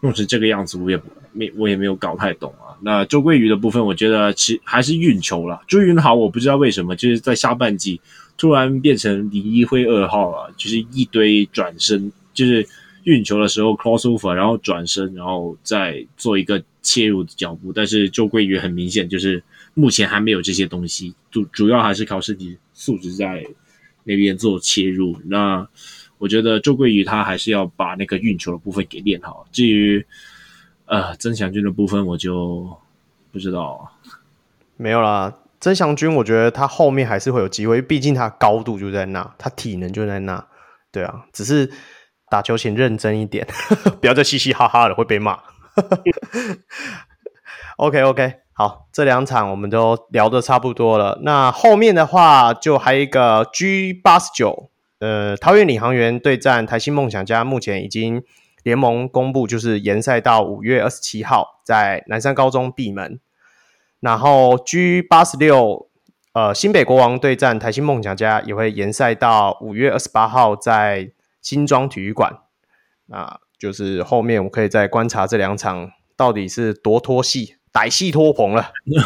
[SPEAKER 2] 弄成这个样子？我也没我也没有搞太懂啊。那周桂宇的部分，我觉得其还是运球了。朱云豪，我不知道为什么就是在下半季。突然变成李一辉二号了，就是一堆转身，就是运球的时候 crossover，然后转身，然后再做一个切入的脚步。但是周桂宇很明显就是目前还没有这些东西，主主要还是靠身体素质在那边做切入。那我觉得周桂宇他还是要把那个运球的部分给练好。至于呃曾祥军的部分，我就不知道，
[SPEAKER 1] 没有啦。曾祥军，我觉得他后面还是会有机会，毕竟他高度就在那，他体能就在那，对啊，只是打球前认真一点，不要再嘻嘻哈哈的会被骂。OK OK，好，这两场我们都聊得差不多了，那后面的话就还有一个 G 八十九，呃，桃园领航员对战台新梦想家，目前已经联盟公布，就是延赛到五月二十七号，在南山高中闭门。然后 G 八十六，呃，新北国王对战台新梦想家也会延赛到五月二十八号，在新庄体育馆。那就是后面我可以再观察这两场到底是多拖戏，歹戏拖棚了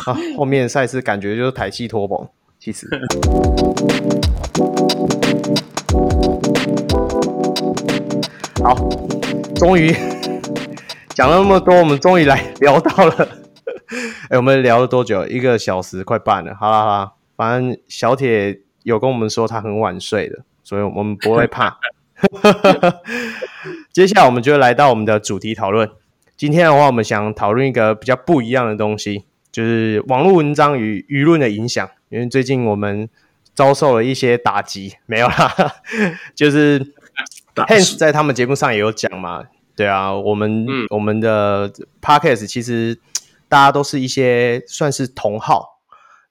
[SPEAKER 1] 啊！后面赛事感觉就是歹戏拖棚，其实。好，终于讲了那么多，我们终于来聊到了。哎、我们聊了多久？一个小时快半了。好啦好啦，反正小铁有跟我们说他很晚睡的，所以我们不会怕。接下来我们就来到我们的主题讨论。今天的话，我们想讨论一个比较不一样的东西，就是网络文章与舆论的影响。因为最近我们遭受了一些打击，没有啦，就是 Hans 在他们节目上也有讲嘛。对啊，我们、嗯、我们的 Podcast 其实大家都是一些算是同好，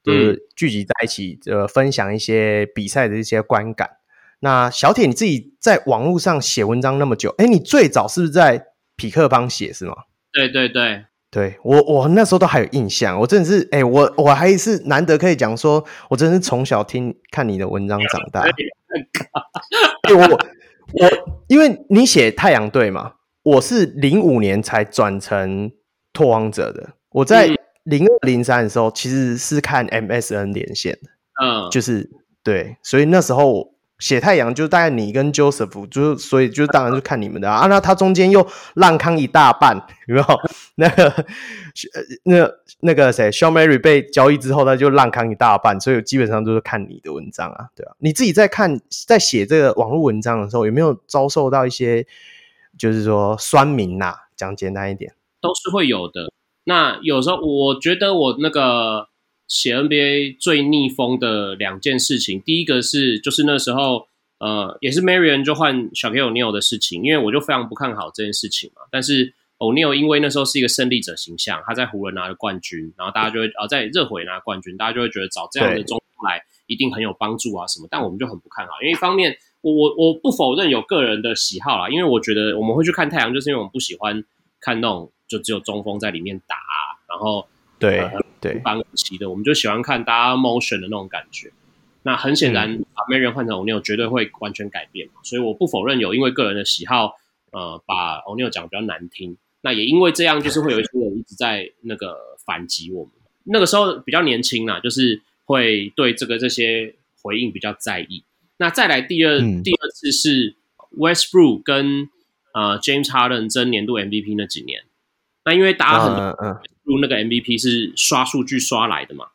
[SPEAKER 1] 就是聚集在一起，呃，分享一些比赛的一些观感。那小铁，你自己在网络上写文章那么久，哎，你最早是不是在匹克邦写是吗？
[SPEAKER 3] 对对对，
[SPEAKER 1] 对我我那时候都还有印象，我真的是，哎，我我还是难得可以讲说，我真的是从小听看你的文章长大。哎，我我因为你写太阳队嘛，我是零五年才转成拓荒者的，我在零二零三的时候其实是看 MSN 连线的，嗯，就是对，所以那时候。写太阳就大概你跟 Joseph，就所以就当然是看你们的啊。啊那他中间又浪康一大半，有没有？那个那那个谁，Shawn Mary 被交易之后，他就浪康一大半，所以基本上都是看你的文章啊，对啊。你自己在看在写这个网络文章的时候，有没有遭受到一些就是说酸民呐、啊？讲简单一点，
[SPEAKER 3] 都是会有的。那有时候我觉得我那个。写 NBA 最逆风的两件事情，第一个是就是那时候，呃，也是 Marion 就换 Shaquille O'Neal 的事情，因为我就非常不看好这件事情嘛。但是 O'Neal 因为那时候是一个胜利者形象，他在湖人拿了冠军，然后大家就会啊、呃，在热火拿冠军，大家就会觉得找这样的中锋来一定很有帮助啊什么。但我们就很不看好，因为一方面我我我不否认有个人的喜好啦，因为我觉得我们会去看太阳，就是因为我们不喜欢看那种就只有中锋在里面打，然后。
[SPEAKER 1] 对对，
[SPEAKER 3] 板齐的，我们就喜欢看大家 motion 的那种感觉。那很显然，把 Marion 换成 O'Neal 绝对会完全改变。所以我不否认有因为个人的喜好，呃，把 O'Neal 讲比较难听。那也因为这样，就是会有一些人一直在那个反击我们。那个时候比较年轻啦，就是会对这个这些回应比较在意。那再来第二、嗯、第二次是 Westbrook 跟呃 James Harden 争年度 MVP 那几年。那因为大家很多入那个 MVP 是刷数据刷来的嘛，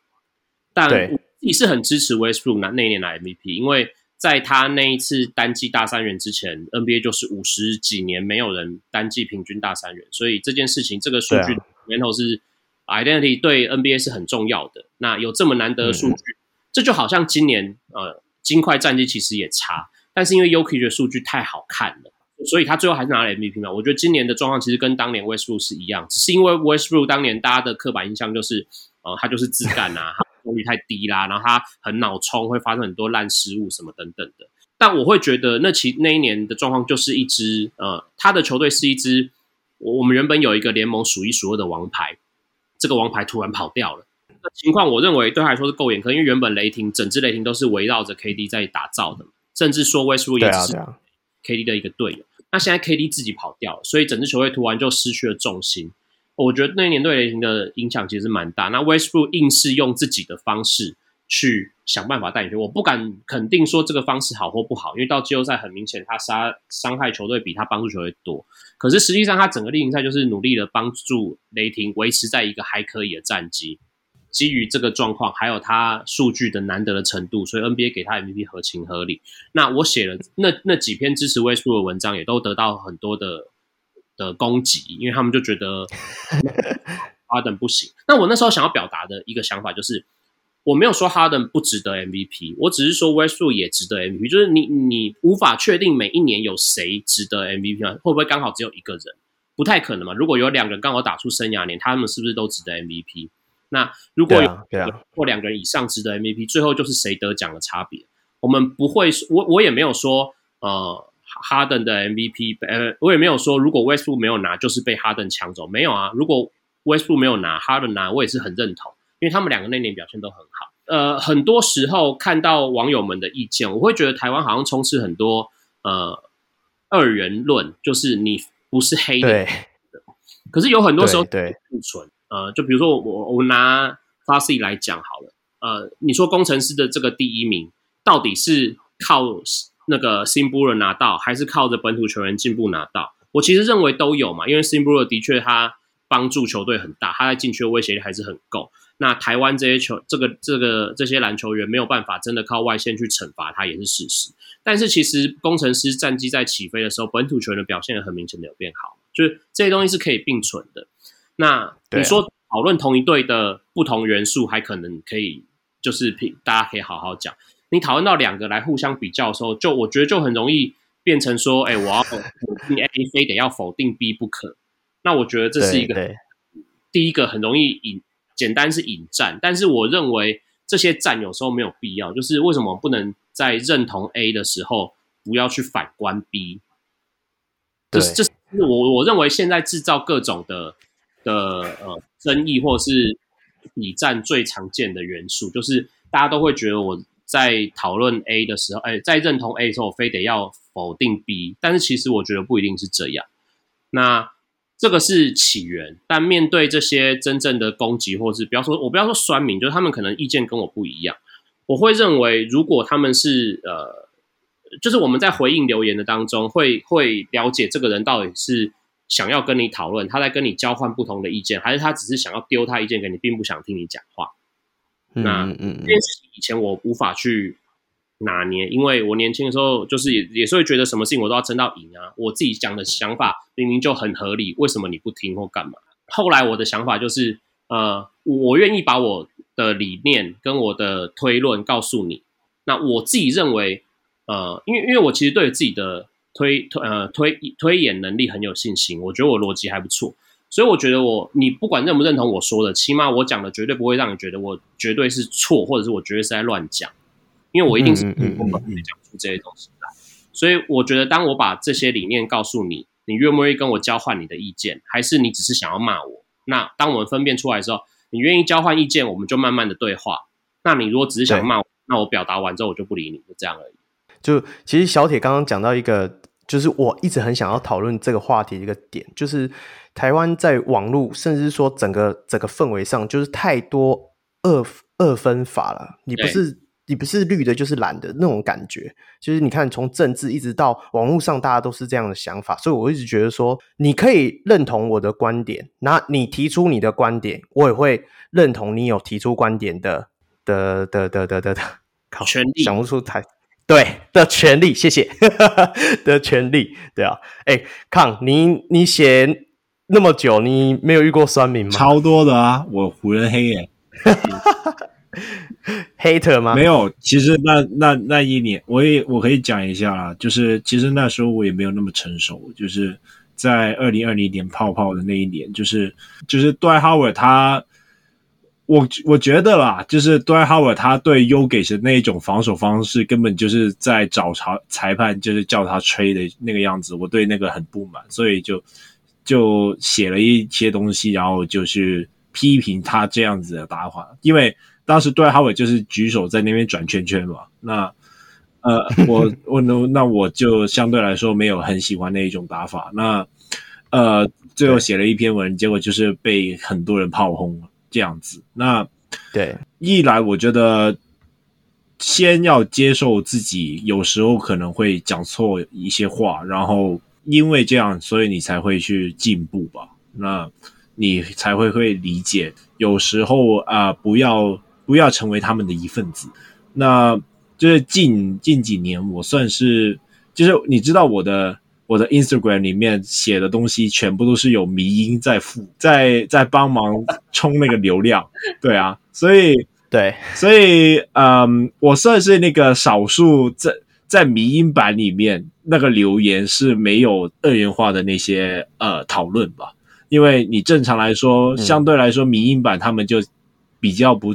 [SPEAKER 3] 但你自己是很支持 Westbrook 那那一年的 MVP，因为在他那一次单季大三元之前，NBA 就是五十几年没有人单季平均大三元，所以这件事情这个数据源头是 identity 对 NBA 是很重要的。那有这么难得的数据，这就好像今年呃金块战绩其实也差，但是因为 Jokic 的数据太好看了。所以他最后还是拿了 MVP 嘛？我觉得今年的状况其实跟当年 Westbrook 是一样，只是因为 Westbrook 当年大家的刻板印象就是，呃，他就是自干啊，他功率太低啦，然后他很脑冲，会发生很多烂失误什么等等的。但我会觉得那其那一年的状况就是一支，呃，他的球队是一支，我我们原本有一个联盟数一数二的王牌，这个王牌突然跑掉了，情况我认为对他来说是够严苛，因为原本雷霆整支雷霆都是围绕着 KD 在打造的，甚至说 Westbrook 也只是 KD 的一个队友。那现在 KD 自己跑掉了，所以整支球队突然就失去了重心。我觉得那一年对雷霆的影响其实蛮大。那 Westbrook 硬是用自己的方式去想办法带领球队，我不敢肯定说这个方式好或不好，因为到季后赛很明显他杀伤害球队比他帮助球队多。可是实际上他整个例行赛就是努力的帮助雷霆维持在一个还可以的战绩。基于这个状况，还有他数据的难得的程度，所以 NBA 给他 MVP 合情合理。那我写了那那几篇支持 Westbrook 的文章，也都得到很多的的攻击，因为他们就觉得 Harden 不行。那我那时候想要表达的一个想法就是，我没有说 Harden 不值得 MVP，我只是说 Westbrook 也值得 MVP。就是你你无法确定每一年有谁值得 MVP 吗？会不会刚好只有一个人？不太可能嘛。如果有两个人刚好打出生涯年，他们是不是都值得 MVP？那如果有或两个人以上值得 MVP，最后就是谁得奖的差别。我们不会，我我也没有说，呃，哈登的 MVP，呃，我也没有说，如果 Westbrook 没有拿，就是被哈登抢走。没有啊，如果 Westbrook 没有拿，哈登拿，我也是很认同，因为他们两个那年表现都很好。呃，很多时候看到网友们的意见，我会觉得台湾好像充斥很多呃二元论，就是你不是黑的，可是有很多时候对不纯。呃，就比如说我我拿 Fuzzy 来讲好了，呃，你说工程师的这个第一名到底是靠那个 s i m b u l e 拿到，还是靠着本土球员进步拿到？我其实认为都有嘛，因为 s i m b u l e 的确他帮助球队很大，他在禁区的威胁力还是很够。那台湾这些球，这个这个这些篮球员没有办法真的靠外线去惩罚他，也是事实。但是其实工程师战绩在起飞的时候，本土球员的表现也很明显的有变好，就是这些东西是可以并存的。那你说讨论同一队的不同元素，还可能可以就是大家可以好好讲。你讨论到两个来互相比较的时候，就我觉得就很容易变成说，哎，我要否定 A，非得要否定 B 不可。那我觉得这是一个第一个很容易引简单是引战，但是我认为这些战有时候没有必要。就是为什么不能在认同 A 的时候不要去反观 B？这是这是我我认为现在制造各种的的呃争议或是比战最常见的元素，就是大家都会觉得我在讨论 A 的时候，哎，在认同 A 的时候，我非得要否定 B，但是其实我觉得不一定是这样。那。这个是起源，但面对这些真正的攻击，或是不要说，我不要说酸民，就是他们可能意见跟我不一样，我会认为，如果他们是呃，就是我们在回应留言的当中，会会了解这个人到底是想要跟你讨论，他在跟你交换不同的意见，还是他只是想要丢他意见给你，并不想听你讲话。那嗯嗯，这件事情以前我无法去。拿捏？因为我年轻的时候，就是也也是会觉得什么事情我都要争到赢啊。我自己讲的想法明明就很合理，为什么你不听或干嘛？后来我的想法就是，呃，我愿意把我的理念跟我的推论告诉你。那我自己认为，呃，因为因为我其实对自己的推推呃推推演能力很有信心，我觉得我逻辑还不错，所以我觉得我你不管认不认同我说的，起码我讲的绝对不会让你觉得我绝对是错，或者是我绝对是在乱讲。因为我一定是不可能讲出这些东西来，所以我觉得，当我把这些理念告诉你，你愿不愿意跟我交换你的意见，还是你只是想要骂我？那当我们分辨出来的时候，你愿意交换意见，我们就慢慢的对话。那你如果只是想骂我，那我表达完之后我就不理你，就这样而已。
[SPEAKER 1] 就其实小铁刚刚讲到一个，就是我一直很想要讨论这个话题的一个点，就是台湾在网络，甚至说整个整个氛围上，就是太多二二分法了。你不是。你不是绿的，就是蓝的那种感觉。就是你看，从政治一直到网络上，大家都是这样的想法。所以我一直觉得说，你可以认同我的观点，那你提出你的观点，我也会认同你有提出观点的的的的的的的
[SPEAKER 3] 权利。
[SPEAKER 1] 想不出台对的权利，谢谢 的权利。对啊，哎、欸，康，你你写那么久，你没有遇过酸民吗？
[SPEAKER 2] 超多的啊，我湖人黑耶。
[SPEAKER 1] hater 吗？
[SPEAKER 2] 没有，其实那那那一年，我也我可以讲一下啦，就是其实那时候我也没有那么成熟，就是在二零二零年泡泡的那一年，就是就是 Dwight Howard 他，我我觉得啦，就是 Dwight Howard 他对 Jokic 的那一种防守方式，根本就是在找裁裁判，就是叫他吹的那个样子，我对那个很不满，所以就就写了一些东西，然后就是批评他这样子的打法，因为。当时对哈维就是举手在那边转圈圈嘛，那呃，我 我那那我就相对来说没有很喜欢那一种打法，那呃，最后写了一篇文，结果就是被很多人炮轰这样子。那
[SPEAKER 1] 对，
[SPEAKER 2] 一来我觉得先要接受自己有时候可能会讲错一些话，然后因为这样，所以你才会去进步吧，那你才会会理解，有时候啊，呃，不要。不要成为他们的一份子。那就是近近几年，我算是就是你知道我的我的 Instagram 里面写的东西，全部都是有迷音在付在在帮忙冲那个流量。对啊，所以
[SPEAKER 1] 对，
[SPEAKER 2] 所以嗯，我算是那个少数在在迷音版里面那个留言是没有二元化的那些呃讨论吧。因为你正常来说，相对来说，迷音版他们就比较不。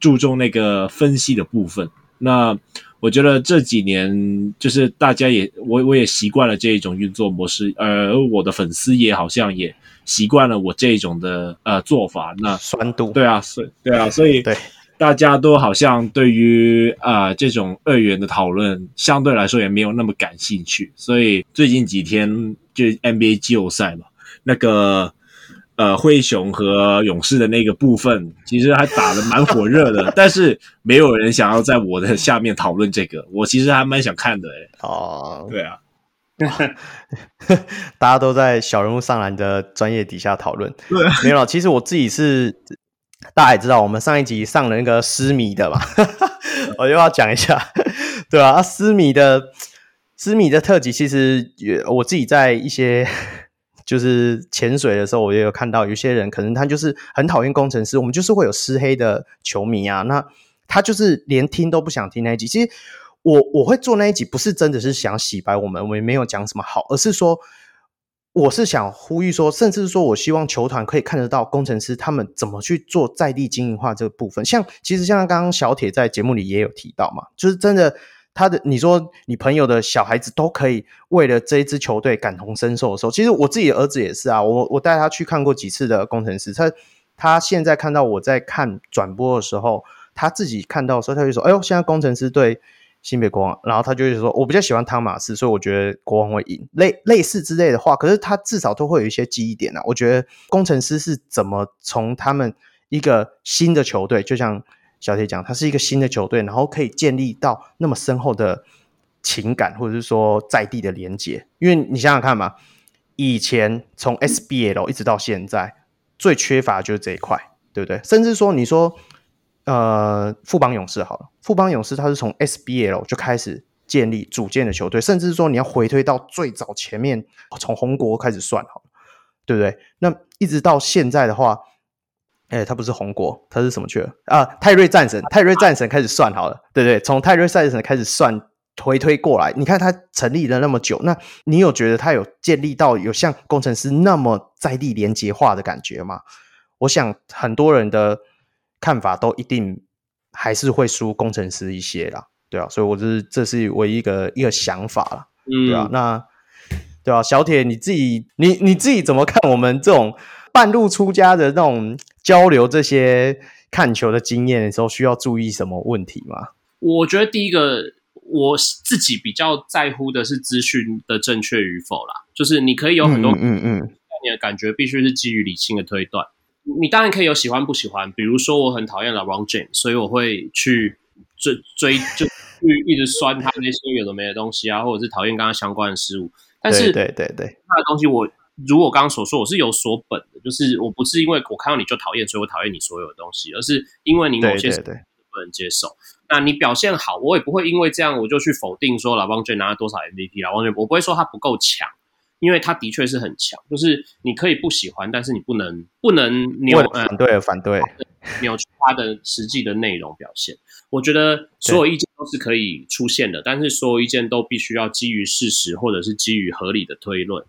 [SPEAKER 2] 注重那个分析的部分，那我觉得这几年就是大家也我我也习惯了这一种运作模式，而我的粉丝也好像也习惯了我这一种的呃做法。那
[SPEAKER 1] 酸度
[SPEAKER 2] 对啊，是，对啊，所以
[SPEAKER 1] 对
[SPEAKER 2] 大家都好像对于啊、呃、这种二元的讨论相对来说也没有那么感兴趣。所以最近几天就 NBA 季后赛嘛，那个。呃灰熊和勇士的那个部分，其实还打得蛮火热的，但是没有人想要在我的下面讨论这个，我其实还蛮想看的诶、欸、
[SPEAKER 1] 哦，
[SPEAKER 2] 对啊。
[SPEAKER 1] 大家都在小人物上篮的专业底下讨论，
[SPEAKER 2] 对
[SPEAKER 1] 没有。其实我自己是，大家也知道，我们上一集上了那个狮迷的嘛，我又要讲一下，对啊，狮迷的狮迷的特辑，其实也我自己在一些就是潜水的时候，我也有看到有些人可能他就是很讨厌工程师，我们就是会有狮黑的球迷啊，那他就是连听都不想听那一集，其实。我我会做那一集，不是真的是想洗白我们，我们也没有讲什么好，而是说，我是想呼吁说，甚至是说我希望球团可以看得到工程师他们怎么去做在地经营化这个部分。像其实像刚刚小铁在节目里也有提到嘛，就是真的他的你说你朋友的小孩子都可以为了这一支球队感同身受的时候，其实我自己的儿子也是啊，我我带他去看过几次的工程师，他他现在看到我在看转播的时候，他自己看到的时候，他就说：“哎呦，现在工程师对。”新北国王，然后他就会说：“我比较喜欢汤马斯，所以我觉得国王会赢。”类类似之类的话，可是他至少都会有一些记忆点啊。我觉得工程师是怎么从他们一个新的球队，就像小铁讲，他是一个新的球队，然后可以建立到那么深厚的情感，或者是说在地的连结。因为你想想看嘛，以前从 SBL 一直到现在，最缺乏就是这一块，对不对？甚至说，你说。呃，富邦勇士好了，富邦勇士他是从 SBL 就开始建立组建的球队，甚至说你要回推到最早前面，从红国开始算好了，对不对？那一直到现在的话，哎，他不是红国，他是什么去了啊？泰瑞战神，泰瑞战神开始算好了，对不对？从泰瑞战神开始算回推过来，你看他成立了那么久，那你有觉得他有建立到有像工程师那么在地连接化的感觉吗？我想很多人的。看法都一定还是会输工程师一些啦，对啊，所以我这是这是唯一一个一个想法啦，嗯，对啊，那对啊，小铁你自己你你自己怎么看我们这种半路出家的那种交流这些看球的经验的时候，需要注意什么问题吗？
[SPEAKER 3] 我觉得第一个我自己比较在乎的是资讯的正确与否啦，就是你可以有很多嗯嗯，你的感觉必须是基于理性的推断。你当然可以有喜欢不喜欢，比如说我很讨厌 LeBron James，所以我会去追追就去一直酸他那些有的没的东西啊，或者是讨厌跟他相关的事物。但是
[SPEAKER 1] 对对对，
[SPEAKER 3] 他的东西我如果刚刚所说，我是有所本的，就是我不是因为我看到你就讨厌，所以我讨厌你所有的东西，而是因为你某些事不能接受。那你表现好，我也不会因为这样我就去否定说 LeBron James 拿了多少 MVP，LeBron James 我不会说他不够强。因为他的确是很强，就是你可以不喜欢，但是你不能不能扭
[SPEAKER 1] 反对反对
[SPEAKER 3] 扭曲他的实际的内容表现。我觉得所有意见都是可以出现的，但是所有意见都必须要基于事实或者是基于合理的推论。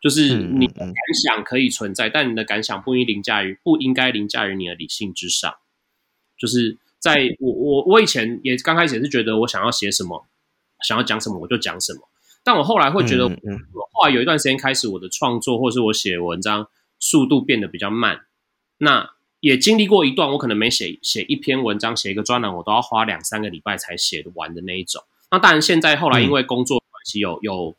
[SPEAKER 3] 就是你的感想可以存在，但你的感想不应凌驾于不应该凌驾于你的理性之上。就是在我我我以前也刚开始也是觉得我想要写什么，想要讲什么我就讲什么。但我后来会觉得，我后来有一段时间开始，我的创作或是我写文章速度变得比较慢。那也经历过一段，我可能每写写一篇文章，写一个专栏，我都要花两三个礼拜才写得完的那一种。那当然，现在后来因为工作关系，有有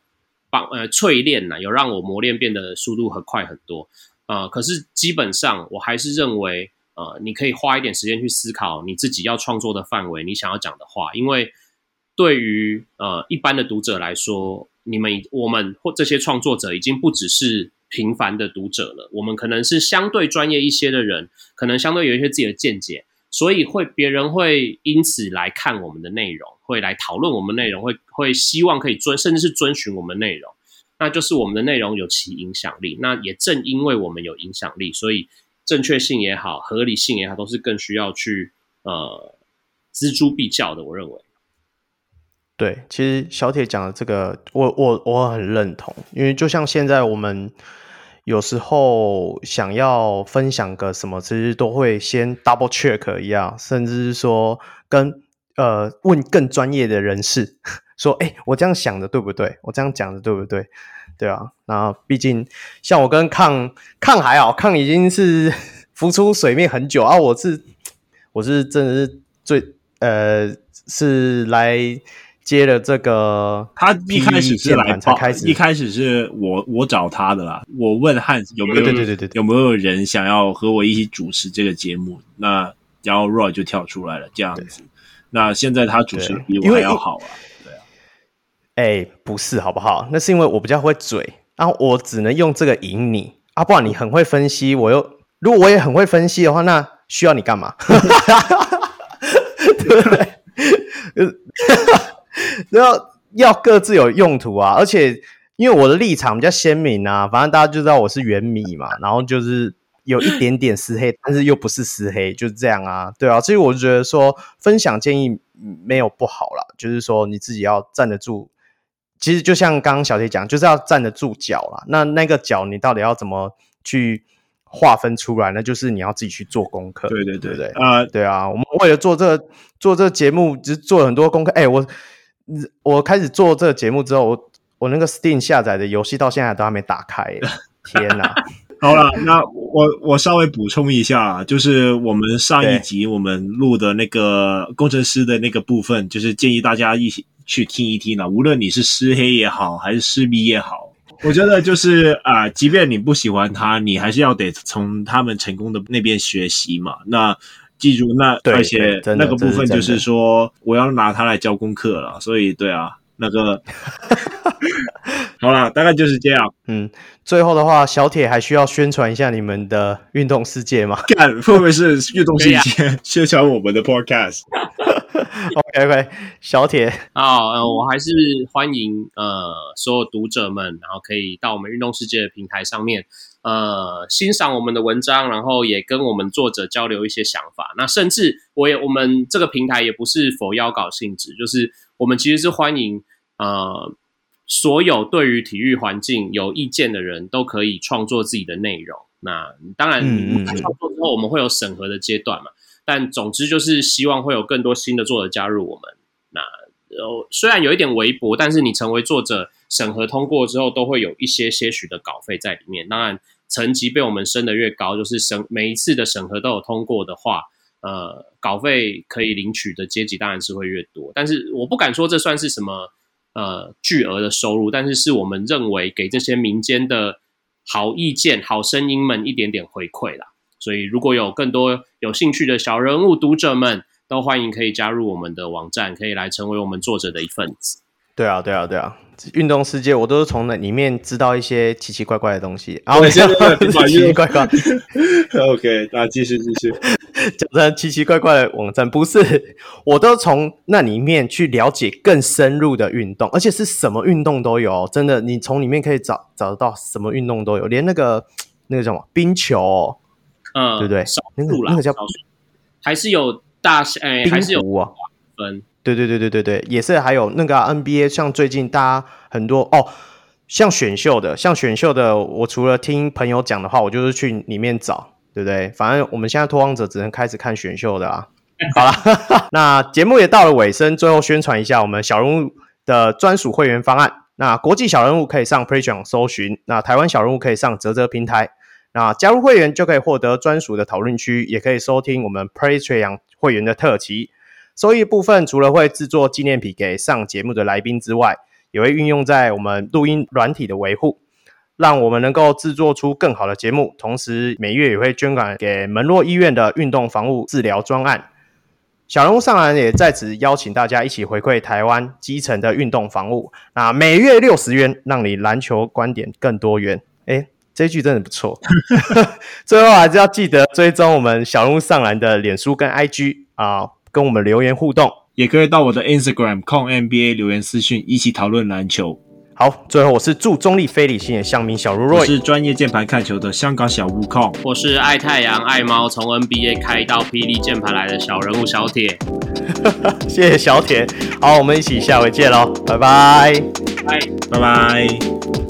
[SPEAKER 3] 帮呃淬炼呐，有让我磨练变得速度很快很多。呃，可是基本上我还是认为，呃，你可以花一点时间去思考你自己要创作的范围，你想要讲的话，因为。对于呃一般的读者来说，你们我们或这些创作者已经不只是平凡的读者了，我们可能是相对专业一些的人，可能相对有一些自己的见解，所以会别人会因此来看我们的内容，会来讨论我们内容，会会希望可以遵甚至是遵循我们内容，那就是我们的内容有其影响力。那也正因为我们有影响力，所以正确性也好，合理性也好，都是更需要去呃锱铢必较的。我认为。
[SPEAKER 1] 对，其实小铁讲的这个，我我我很认同，因为就像现在我们有时候想要分享个什么，其实都会先 double check 一样，甚至是说跟呃问更专业的人士 说，哎，我这样想的对不对？我这样讲的对不对？对啊，那毕竟像我跟抗抗还好，抗已经是 浮出水面很久啊，我是我是真的是最呃是来。接了这个，
[SPEAKER 2] 他一开始是来
[SPEAKER 1] 才开始，
[SPEAKER 2] 一开始是我我找他的啦。我问汉有没有
[SPEAKER 1] 对对对对
[SPEAKER 2] 有没有人想要和我一起主持这个节目，那然后 Roy 就跳出来了，这样子。那现在他主持比我还要好啊，对啊。
[SPEAKER 1] 哎，不是好不好？那是因为我比较会嘴，然后我只能用这个赢你啊，不然你很会分析，我又如果我也很会分析的话，那需要你干嘛？对不对？然后要各自有用途啊，而且因为我的立场比较鲜明啊，反正大家就知道我是原米嘛，然后就是有一点点私黑，但是又不是私黑，就是这样啊，对啊，所以我就觉得说分享建议没有不好啦，就是说你自己要站得住，其实就像刚刚小铁讲，就是要站得住脚啦。那那个脚你到底要怎么去划分出来？那就是你要自己去做功课。
[SPEAKER 2] 对对对
[SPEAKER 1] 对啊，呃、对啊，我们为了做这个做这个节目，就做了很多功课。哎，我。我开始做这个节目之后，我我那个 Steam 下载的游戏到现在都还没打开，天哪！
[SPEAKER 2] 好了，那我我稍微补充一下，就是我们上一集我们录的那个工程师的那个部分，就是建议大家一起去听一听了。无论你是师黑也好，还是师迷也好，我觉得就是啊、呃，即便你不喜欢他，你还是要得从他们成功的那边学习嘛。那记住，那而且那个部分就是说，我要拿它来教功课了，所以对啊，那个 好了，大概就是这样。
[SPEAKER 1] 嗯，最后的话，小铁还需要宣传一下你们的运动世界吗？
[SPEAKER 2] 干，会不会是运动世界宣传我们的 podcast？OK
[SPEAKER 1] OK，小铁
[SPEAKER 3] 啊，呃，我还是欢迎呃所有读者们，然后可以到我们运动世界的平台上面。呃，欣赏我们的文章，然后也跟我们作者交流一些想法。那甚至我也，我们这个平台也不是否邀稿性质，就是我们其实是欢迎呃所有对于体育环境有意见的人都可以创作自己的内容。那当然，创作之后我们会有审核的阶段嘛。但总之就是希望会有更多新的作者加入我们。那呃，虽然有一点微薄，但是你成为作者，审核通过之后，都会有一些些许的稿费在里面。当然。层级被我们升的越高，就是审每一次的审核都有通过的话，呃，稿费可以领取的阶级当然是会越多。但是我不敢说这算是什么呃巨额的收入，但是是我们认为给这些民间的好意见、好声音们一点点回馈啦。所以如果有更多有兴趣的小人物读者们，都欢迎可以加入我们的网站，可以来成为我们作者的一份子。
[SPEAKER 1] 对啊，对啊，对啊！运动世界，我都是从那里面知道一些奇奇怪怪的东西。然后
[SPEAKER 2] 现在
[SPEAKER 1] 奇奇怪怪。
[SPEAKER 2] OK，那继续继续。
[SPEAKER 1] 讲的奇奇怪怪的网站，不是，我都从那里面去了解更深入的运动，而且是什么运动都有。真的，你从里面可以找找得到什么运动都有，连那个那个叫什么冰球，哦，嗯，对不对？那个那个叫
[SPEAKER 3] 还是有大哎，还是有
[SPEAKER 1] 啊分。对对对对对对，也是还有那个、啊、NBA，像最近大家很多哦，像选秀的，像选秀的，我除了听朋友讲的话，我就是去里面找，对不对？反正我们现在拓荒者只能开始看选秀的啊。好了，那节目也到了尾声，最后宣传一下我们小人物的专属会员方案。那国际小人物可以上 Patreon 搜寻，那台湾小人物可以上啧啧平台。那加入会员就可以获得专属的讨论区，也可以收听我们 Patreon 会员的特辑。收益部分除了会制作纪念品给上节目的来宾之外，也会运用在我们录音软体的维护，让我们能够制作出更好的节目。同时，每月也会捐款给门诺医院的运动防护治疗专案。小人物上篮也在此邀请大家一起回馈台湾基层的运动防护。那每月六十元，让你篮球观点更多元。诶，这句真的不错。最后还是要记得追踪我们小人物上篮的脸书跟 IG 啊。跟我们留言互动，
[SPEAKER 2] 也可以到我的 Instagram 控 NBA 留言私讯，一起讨论篮球。
[SPEAKER 1] 好，最后我是祝中立非理性的乡民小如瑞，
[SPEAKER 2] 我是专业键盘看球的香港小悟空，
[SPEAKER 3] 我是爱太阳爱猫，从 NBA 开到霹雳键盘来的小人物小铁。
[SPEAKER 1] 谢谢小铁，好，我们一起下回见喽，拜拜，
[SPEAKER 3] 拜
[SPEAKER 2] 拜拜。